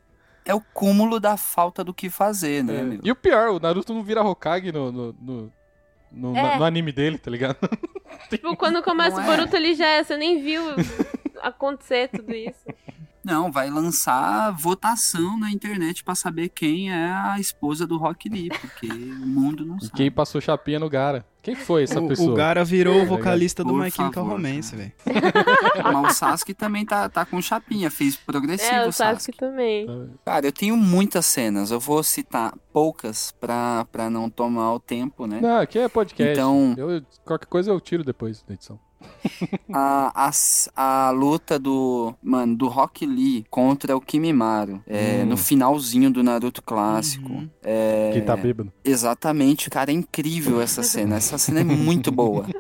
É o cúmulo da falta do que fazer, né, É. meu? E o pior, o Naruto não vira Hokage no, no, no, no- É. na- no anime dele, tá ligado? Tipo, quando começa Não o é. Boruto, ele já é. Você nem viu acontecer tudo isso. Não, vai lançar votação na internet pra saber quem é a esposa do Rock Lee, porque o mundo não E sabe. quem passou chapinha no Gara? Quem foi essa O, pessoa? o Gara virou o É, vocalista do My Chemical Romance, velho. Mas o Sasuke também tá, tá com chapinha, fez progressivo É, o o Sasuke Sasuke. também. Cara, eu tenho muitas cenas, eu vou citar poucas pra, pra não tomar o tempo, né? Não, aqui é podcast. Então- Eu, qualquer coisa eu tiro depois da edição. A, a, a luta do, mano, do Rock Lee contra o Kimimaro, é, Hum. no finalzinho do Naruto clássico. É, Que tá bêbado. Exatamente, cara, é incrível essa cena. Essa cena é muito boa.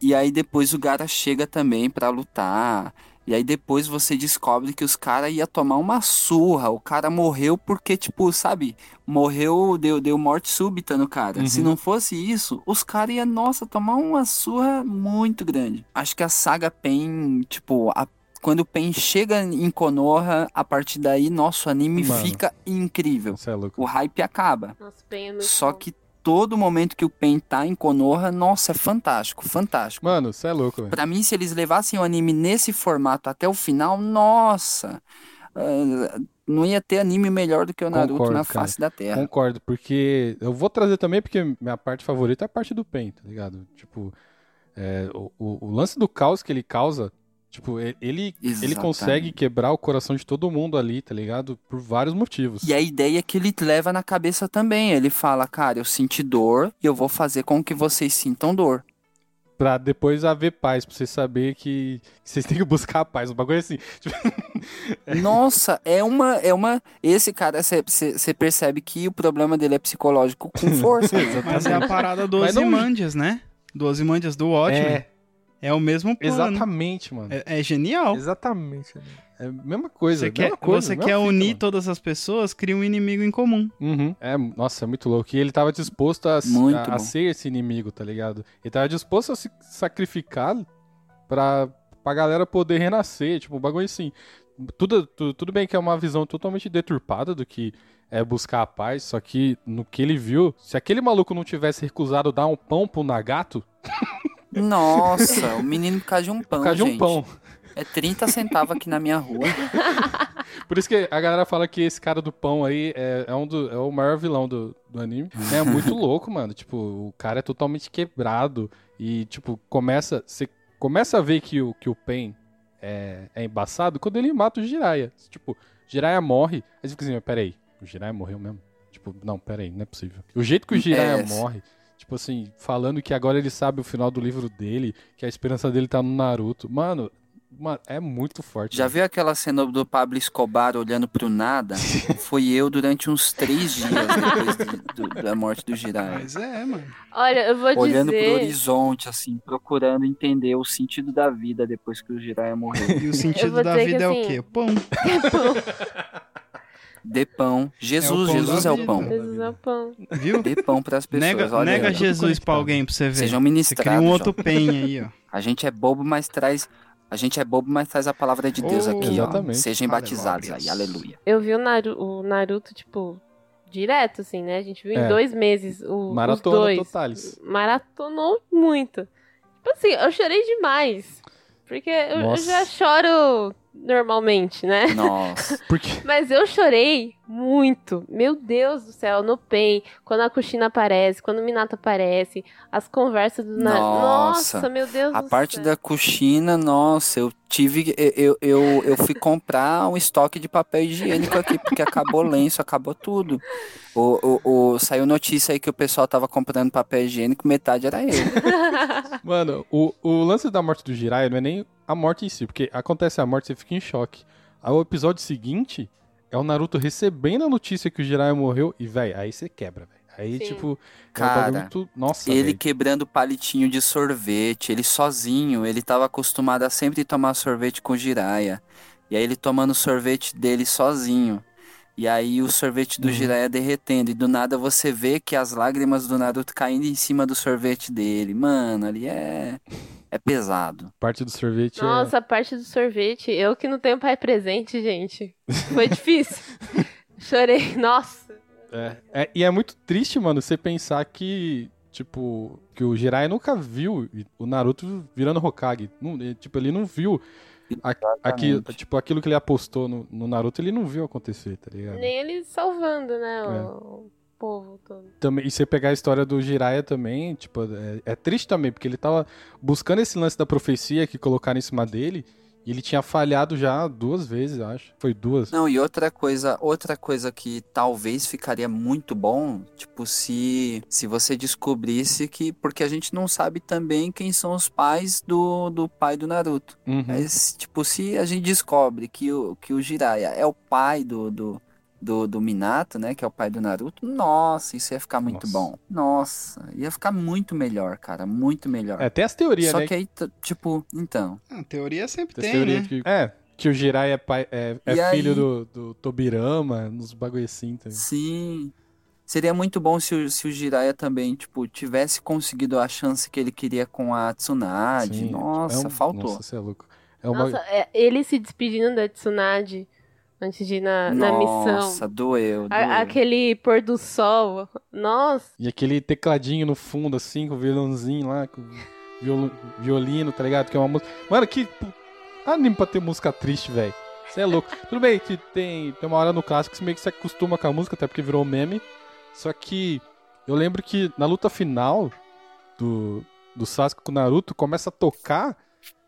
E aí depois o Gara chega também pra lutar. E aí depois você descobre que os caras iam tomar uma surra. O cara morreu porque, tipo, sabe? Morreu, deu, deu morte súbita no cara. Uhum. Se não fosse isso, os caras iam, nossa, tomar uma surra muito grande. Acho que a saga Pen, tipo, a- quando o Pen chega em Konoha, a partir daí, nosso anime Mano. fica incrível. Você é louco. O hype acaba. Nossa, é muito Só bom. que todo momento que o Pen tá em Konoha, nossa, é fantástico, fantástico. Mano, você é louco, velho. Pra mim, se eles levassem o anime nesse formato até o final, nossa, ah, não ia ter anime melhor do que o Naruto Concordo, na cara. face da Terra. Concordo, porque eu vou trazer também, porque minha parte favorita é a parte do Pen, tá ligado? Tipo, é, o, o- o lance do caos que ele causa, tipo, ele, ele consegue quebrar o coração de todo mundo ali, tá ligado? Por vários motivos. E a ideia que ele leva na cabeça também, ele fala, cara, eu senti dor e eu vou fazer com que vocês sintam dor. Pra depois haver paz, pra vocês saberem que, vocês têm que buscar a paz. Um bagulho assim. Tipo, Nossa, é uma, é uma, esse cara, você percebe que o problema dele é psicológico com força. Mas é a parada do Mas não- Ozymandias, né? Do Ozymandias do Watchmen. É. É. o mesmo plano. Exatamente, mano. É, é genial. Exatamente. É a mesma coisa. Você quer, coisa, você mesma quer fita, unir mano. todas as pessoas, cria um inimigo em comum. Uhum. É, nossa, é muito louco. E ele tava disposto a, a, a ser esse inimigo, tá ligado? Ele tava disposto a se sacrificar pra, pra galera poder renascer. Tipo, um bagulho assim. Tudo, tu- tudo bem que é uma visão totalmente deturpada do que é buscar a paz, só que no que ele viu, se aquele maluco não tivesse recusado dar um pão pro Nagato, Nossa, o menino por causa de um pão, por causa de um pão. É 30 centavos aqui na minha rua. Por isso que a galera fala que esse cara do pão aí é, é um do, é o maior vilão do, do anime. É muito louco, mano. Tipo, o cara é totalmente quebrado. E, tipo, começa. Você começa a ver que o, que o Pen é, é embaçado quando ele mata o Jiraiya. Tipo, Jiraiya morre. Aí você fica assim, peraí, o Jiraiya morreu mesmo? Tipo, não, peraí, não é possível. O jeito que o Jiraiya É. morre. Tipo assim, falando que agora ele sabe o final do livro dele, que a esperança dele tá no Naruto. Mano, ma- é muito forte. Já mano. viu aquela cena do Pablo Escobar olhando pro nada? Foi eu durante uns três dias depois de- do- da morte do Jiraiya. Mas é, mano. Olha, eu vou Olhando pro dizer. horizonte, assim, procurando entender o sentido da vida depois que o Jiraiya morreu. E o sentido da que, vida é o assim, quê? Pão. Dê pão. Jesus, pão Jesus é o pão. Jesus é o pão. Viu? Dê pão pras pessoas. Nega, olha nega. Jesus pra alguém pra você ver. Sejam Você ministrados. cria um outro pen aí, ó. A gente é bobo, mas traz. A gente é bobo, mas traz a palavra de Deus Oh, aqui, exatamente. ó. Sejam batizados aí, aleluia. Eu vi o, Naru- o Naruto, tipo, direto, assim, né? A gente viu em É. dois meses o, Maratona os dois. Maratonou muito. Tipo assim, eu chorei demais. Porque eu, eu já choro normalmente, né? Nossa. Porque Mas eu chorei muito. Meu Deus do céu, no Pen, quando a Kushina aparece, quando o Minato aparece, as conversas do Naruto. Nossa. Nossa, meu Deus A do parte céu. da coxina, nossa, eu tive. Eu, eu, eu, fui comprar um estoque de papel higiênico aqui, porque acabou lenço, acabou tudo. O, o, o- saiu notícia aí que o pessoal tava comprando papel higiênico, metade era eu. Mano, o, o lance da morte do Jiraiya não é nem a morte em si, porque acontece a morte você fica em choque. Aí o episódio seguinte é o Naruto recebendo a notícia que o Jiraiya morreu e, véi, aí você quebra, velho. Aí, Sim. tipo, é um Cara, muito... Nossa, Ele velho. quebrando palitinho de sorvete, ele sozinho, ele tava acostumado a sempre tomar sorvete com Jiraya. E aí ele tomando sorvete dele sozinho. E aí o sorvete do Uhum. Jiraya derretendo. E do nada você vê que as lágrimas do Naruto caindo em cima do sorvete dele. Mano, ali é. É pesado. Parte do sorvete é... Nossa, a parte do sorvete, eu que não tenho pai presente, gente. Foi difícil. Chorei, nossa. É, é- e é muito triste, mano, você pensar que, tipo, que o Jiraiya nunca viu o Naruto virando Hokage. Não, ele, tipo, ele não viu a- aqui, tipo, aquilo que ele apostou no, no Naruto, ele não viu acontecer, tá ligado? Nem ele salvando, né, É. o, o povo todo. Também, e você pegar a história do Jiraiya também, tipo, é, é triste também, porque ele tava buscando esse lance da profecia que colocaram em cima dele, E ele tinha falhado já duas vezes, acho. Foi duas. Não, e outra coisa, outra coisa que talvez ficaria muito bom, tipo, se, se você descobrisse que. Porque a gente não sabe também quem são os pais do, do pai do Naruto. Uhum. Mas, tipo, se a gente descobre que o, que o Jiraiya é o pai do, do, do, do Minato, né? Que é o pai do Naruto, nossa, isso ia ficar muito Nossa. bom. Nossa, ia ficar muito melhor, cara. Muito melhor. É, tem as teorias, Só né? que aí, tipo, então. A teoria sempre Tem, tem, teoria né? que, é, que o Jirai é, pai, é, é filho aí? do, do Tobirama, nos bagulho assim também. Sim. Seria muito bom se o, se o Jiraiya também, tipo, tivesse conseguido a chance que ele queria com a Tsunade. Sim, Nossa, é um- faltou. Nossa, você é louco. É uma... Nossa, é, ele se despedindo da Tsunade antes de ir na, na missão. Nossa, doeu, doeu. A- aquele pôr do sol. Nossa. E aquele tecladinho no fundo, assim, com o violãozinho lá, com viol- violino, tá ligado? Que é uma música. Mano, que anime pra ter música triste, velho. Você é louco. Tudo bem que tem, tem uma hora no clássico que você meio que se acostuma com a música, até porque virou meme. Só que eu lembro que na luta final do, do Sasuke com o Naruto começa a tocar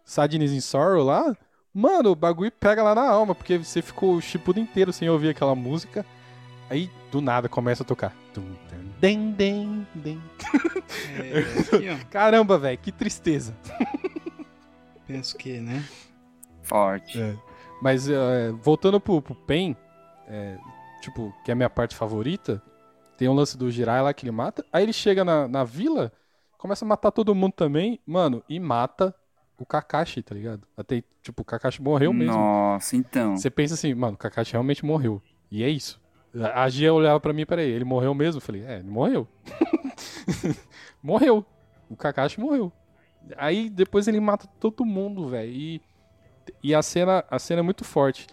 Sadness in Sorrow lá. Mano, o bagulho pega lá na alma, porque você ficou o chipudo inteiro sem ouvir aquela música. Aí, do nada, começa a tocar. Den. É. Caramba, velho, que tristeza. Penso que, né? Forte. É. Mas, é, voltando pro, pro Pen, é, tipo, que é a minha parte favorita, tem um lance do Jirai lá que ele mata. Aí ele chega na, na vila, começa a matar todo mundo também, mano, e mata o Kakashi, tá ligado? Até, tipo, o Kakashi morreu mesmo. Nossa, então. Você pensa assim, mano, o Kakashi realmente morreu. E é isso. A Gia olhava pra mim, peraí, ele morreu mesmo? Eu falei, é, ele morreu. morreu. O Kakashi morreu. Aí depois ele mata todo mundo, velho. E, e a cena, a cena é muito forte.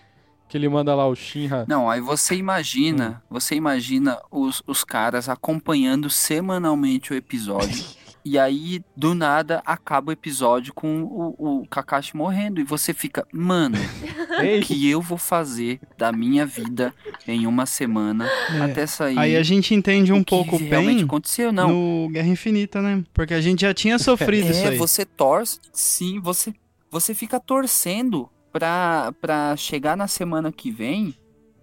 Que ele manda lá o Shinra. Não, aí você imagina, você imagina os, os caras acompanhando semanalmente o episódio. e aí, do nada, acaba o episódio com o, o Kakashi morrendo. E você fica, mano, o que eu vou fazer da minha vida em uma semana É, até sair? Aí a gente entende um o que pouco o realmente aconteceu, não. no Guerra Infinita, né? Porque a gente já tinha sofrido isso É, aí. você torce, sim, você, você fica torcendo pra, pra chegar na semana que vem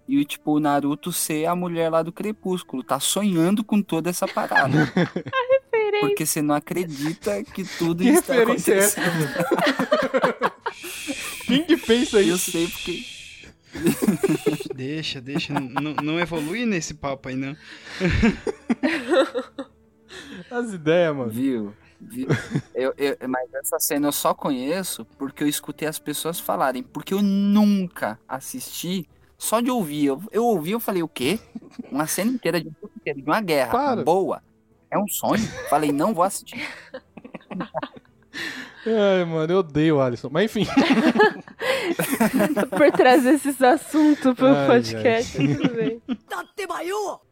e, tipo, o Naruto ser a mulher lá do Crepúsculo. Tá sonhando com toda essa parada. Porque você não acredita que tudo Que está é acontecendo. Quem que pensa Eu isso? sei porque... Deixa, deixa. não, não- evolui nesse papo aí, não. As ideias, mano. Viu? Viu? Eu, eu- mas essa cena eu só conheço porque eu escutei as pessoas falarem. Porque eu nunca assisti só de ouvir. Eu, eu ouvi eu falei, o quê? Uma cena inteira de, de uma guerra Para. boa. É um sonho? Falei, não vou assistir. Ai, mano, eu odeio o Alisson. Mas enfim. Por trazer esses assuntos pro Ai, podcast. Tudo bem.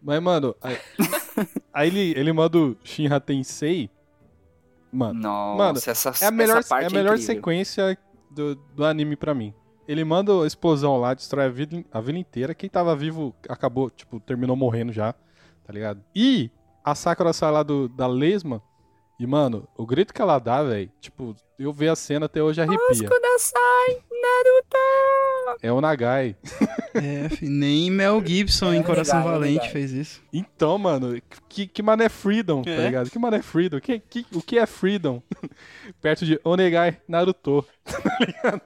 Mas, mano, aí, aí ele, ele manda o Shinra Tensei. Mano, Nossa, Mano, essa, é a melhor, essa parte é a melhor incrível. sequência do, do anime pra mim. Ele manda a explosão lá, destrói a vila, a vila inteira. Quem tava vivo acabou, tipo, terminou morrendo já, tá ligado? E a Sakura sai lá do, da lesma. E, mano, o grito que ela dá, velho, tipo, eu ver a cena até hoje arrepia. Kudasai, Naruto! É o Nagai. É, fi, nem Mel Gibson em É Coração verdade, é Valente fez isso. Então, mano, que, que mané freedom, tá É. ligado? Que mané freedom? Que, que, o que é freedom? Perto de Onegai Naruto. tá ligado?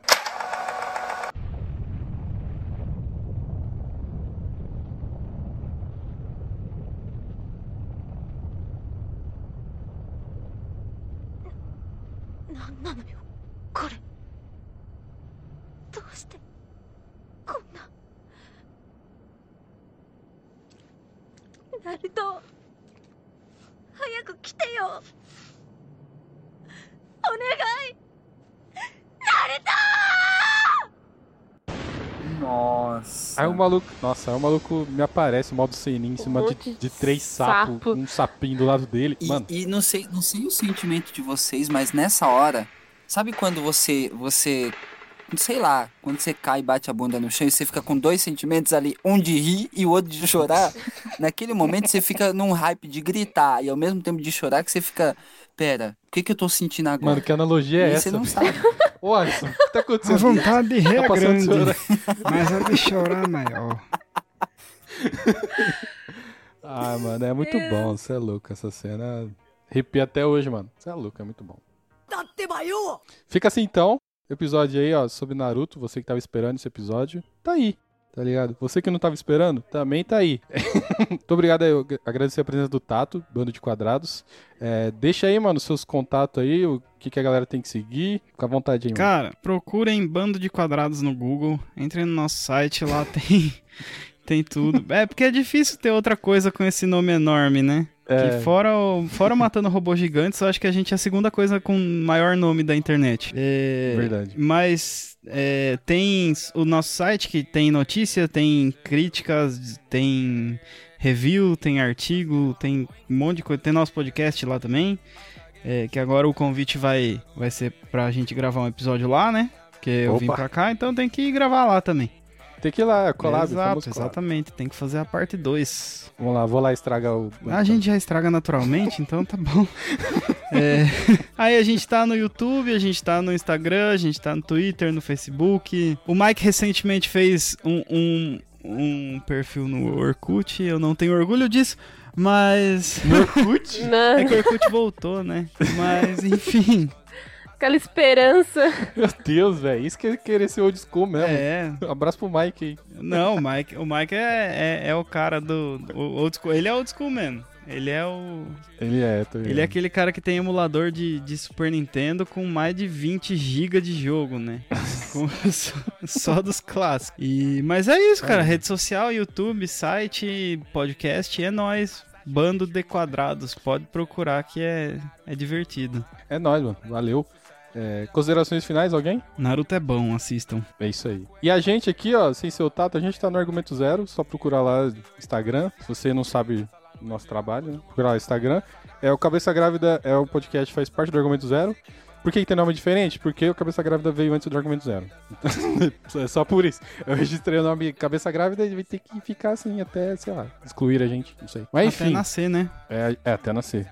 Nossa. Aí o maluco, nossa, aí o maluco me aparece, o modo Senin, em cima de, de de três sapos, sapo. um sapinho do lado dele. E, Mano, e não sei, não sei o sentimento de vocês, mas nessa hora, sabe quando você, você, sei lá, quando você cai e bate a bunda no chão e você fica com dois sentimentos ali, um de rir e o outro de chorar? Naquele momento você fica num hype de gritar e ao mesmo tempo de chorar que você fica, pera, o que que eu tô sentindo agora? mano, que analogia é e aí essa? você não sabe. Ô, Alisson, o que tá acontecendo? A vontade de rir tá é grande, mas a de chorar é maior. ah, mano, é muito é. bom. Você é louco. Essa cena arrepia até hoje, mano. Você é louco, é muito bom. Fica assim, então. Episódio aí, ó, sobre Naruto. Você que tava esperando esse episódio, tá aí. Tá ligado? Você que não tava esperando, também tá aí. Muito obrigado aí. Agradecer a presença do Tato, Bando de Quadrados. É, deixa aí, mano, seus contatos aí, o que, que a galera tem que seguir. Fica à vontade aí, mano. Cara, procurem Bando de Quadrados no Google, entrem no nosso site, lá tem, tem tudo. É porque é difícil ter outra coisa com esse nome enorme, né? É. Que fora, o, fora Matando Robôs Gigantes, eu acho que a gente é a segunda coisa com maior nome da internet. É, Verdade. Mas é, tem o nosso site que tem notícia, tem críticas, tem review, tem artigo, tem um monte de coisa. Tem nosso podcast lá também. é, que agora o convite vai, vai ser pra gente gravar um episódio lá, né? Porque eu vim Opa. pra cá, então tem que gravar lá também. Tem que ir lá, collab, Exato, exatamente. Tem que fazer a parte 2. Vamos lá, vou lá estragar o. A gente já estraga naturalmente, então tá bom. É, Aí a gente tá no YouTube, a gente tá no Instagram, a gente tá no Twitter, no Facebook. O Mike recentemente fez um, um, um perfil no Orkut, eu não tenho orgulho disso, mas. No Orkut? Não. É que o Orkut voltou, né? Mas, enfim. Aquela esperança. Meu Deus, velho. Isso que é querer ser old school mesmo. É. Abraço pro Mike aí. Não, o Mike, o Mike é, é, é o cara do. o old school. Ele é old school mesmo. Ele é o. Ele é, tô Ele é aquele cara que tem emulador de, de Super Nintendo com mais de 20 GB de jogo, né? Com- só, só dos clássicos. E, mas é isso, cara. Rede social, YouTube, site, podcast, é nóis. Bando de quadrados. Pode procurar que é, é divertido. É nóis, mano. Valeu. É, considerações finais, alguém? Naruto é bom, assistam. É isso aí. E a gente aqui, ó, sem ser o Tato, a gente tá no Argumento Zero, só procurar lá no Instagram. Se você não sabe o nosso trabalho, né? Procurar lá no Instagram. É, o Cabeça Grávida é o podcast que faz parte do Argumento Zero. Por que, que tem nome diferente? Porque o Cabeça Grávida veio antes do Argumento Zero. é só por isso. Eu registrei o nome Cabeça Grávida e vai ter que ficar assim até, sei lá, excluir a gente, não sei. Mas Até enfim. nascer, né? É, é, até nascer.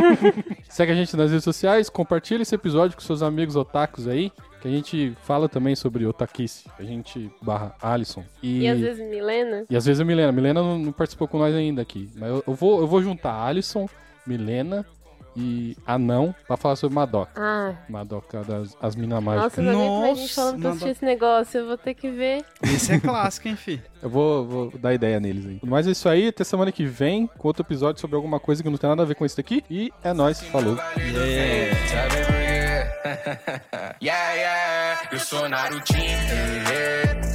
Segue a gente nas redes sociais, compartilha esse episódio com seus amigos otakus aí, que a gente fala também sobre otakice. A gente barra Alisson. E, E às vezes Milena. e às vezes a Milena. Milena não, não participou com nós ainda aqui. Mas eu, eu vou, eu vou juntar Alisson, Milena e Anão pra falar sobre Madoka. Ah. Madoka das as Minas Mágicas. Nossa, eu não aguento mais gente falando pra assistir esse negócio. Eu vou ter que ver. Esse é clássico, hein, fi? Eu vou, vou dar ideia neles aí. Mas é isso aí, até semana que vem, com outro episódio sobre alguma coisa que não tem nada a ver com isso daqui. E é nóis, falou. Yeah, yeah, eu sou Narutinho, yeah.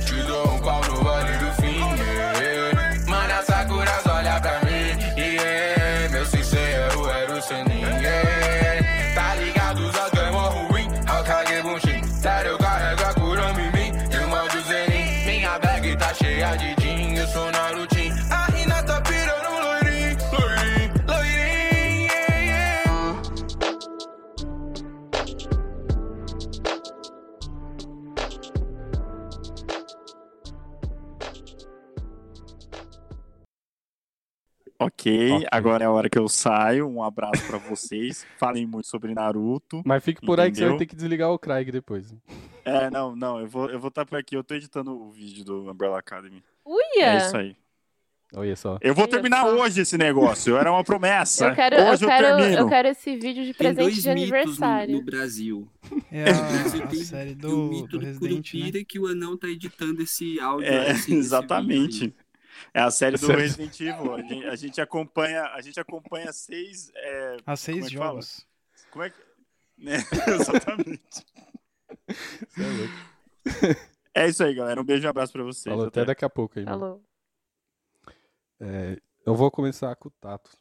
Ok, agora é a hora que eu saio. Um abraço pra vocês. Falem muito sobre Naruto. Mas fique por aí que você vai entendeu? ter que desligar o Craig depois. É, não, não, eu vou eu vou estar por aqui. Eu tô editando o vídeo do Umbrella Academy. Uia! É isso aí. Olha só. Eu vou Olha terminar só. hoje esse negócio. Era uma promessa. Eu quero, eu, hoje eu, quero, termino. eu quero esse vídeo de Tem presente dois de mitos no, aniversário. no Brasil. É a, a tem série tem o do, mito do do, Resident, né? Curupira que o anão tá editando esse áudio. É, esse- esse exatamente. É a série do Certo. Resident Evil. A gente, a gente acompanha, a gente acompanha seis. é, Há seis como é que fala? jogos. Como é que. né? exatamente. Você é louco. É isso aí, galera. Um beijo e um abraço pra vocês. Falou até daqui a pouco aí. Falou. É, eu vou começar com o Tato.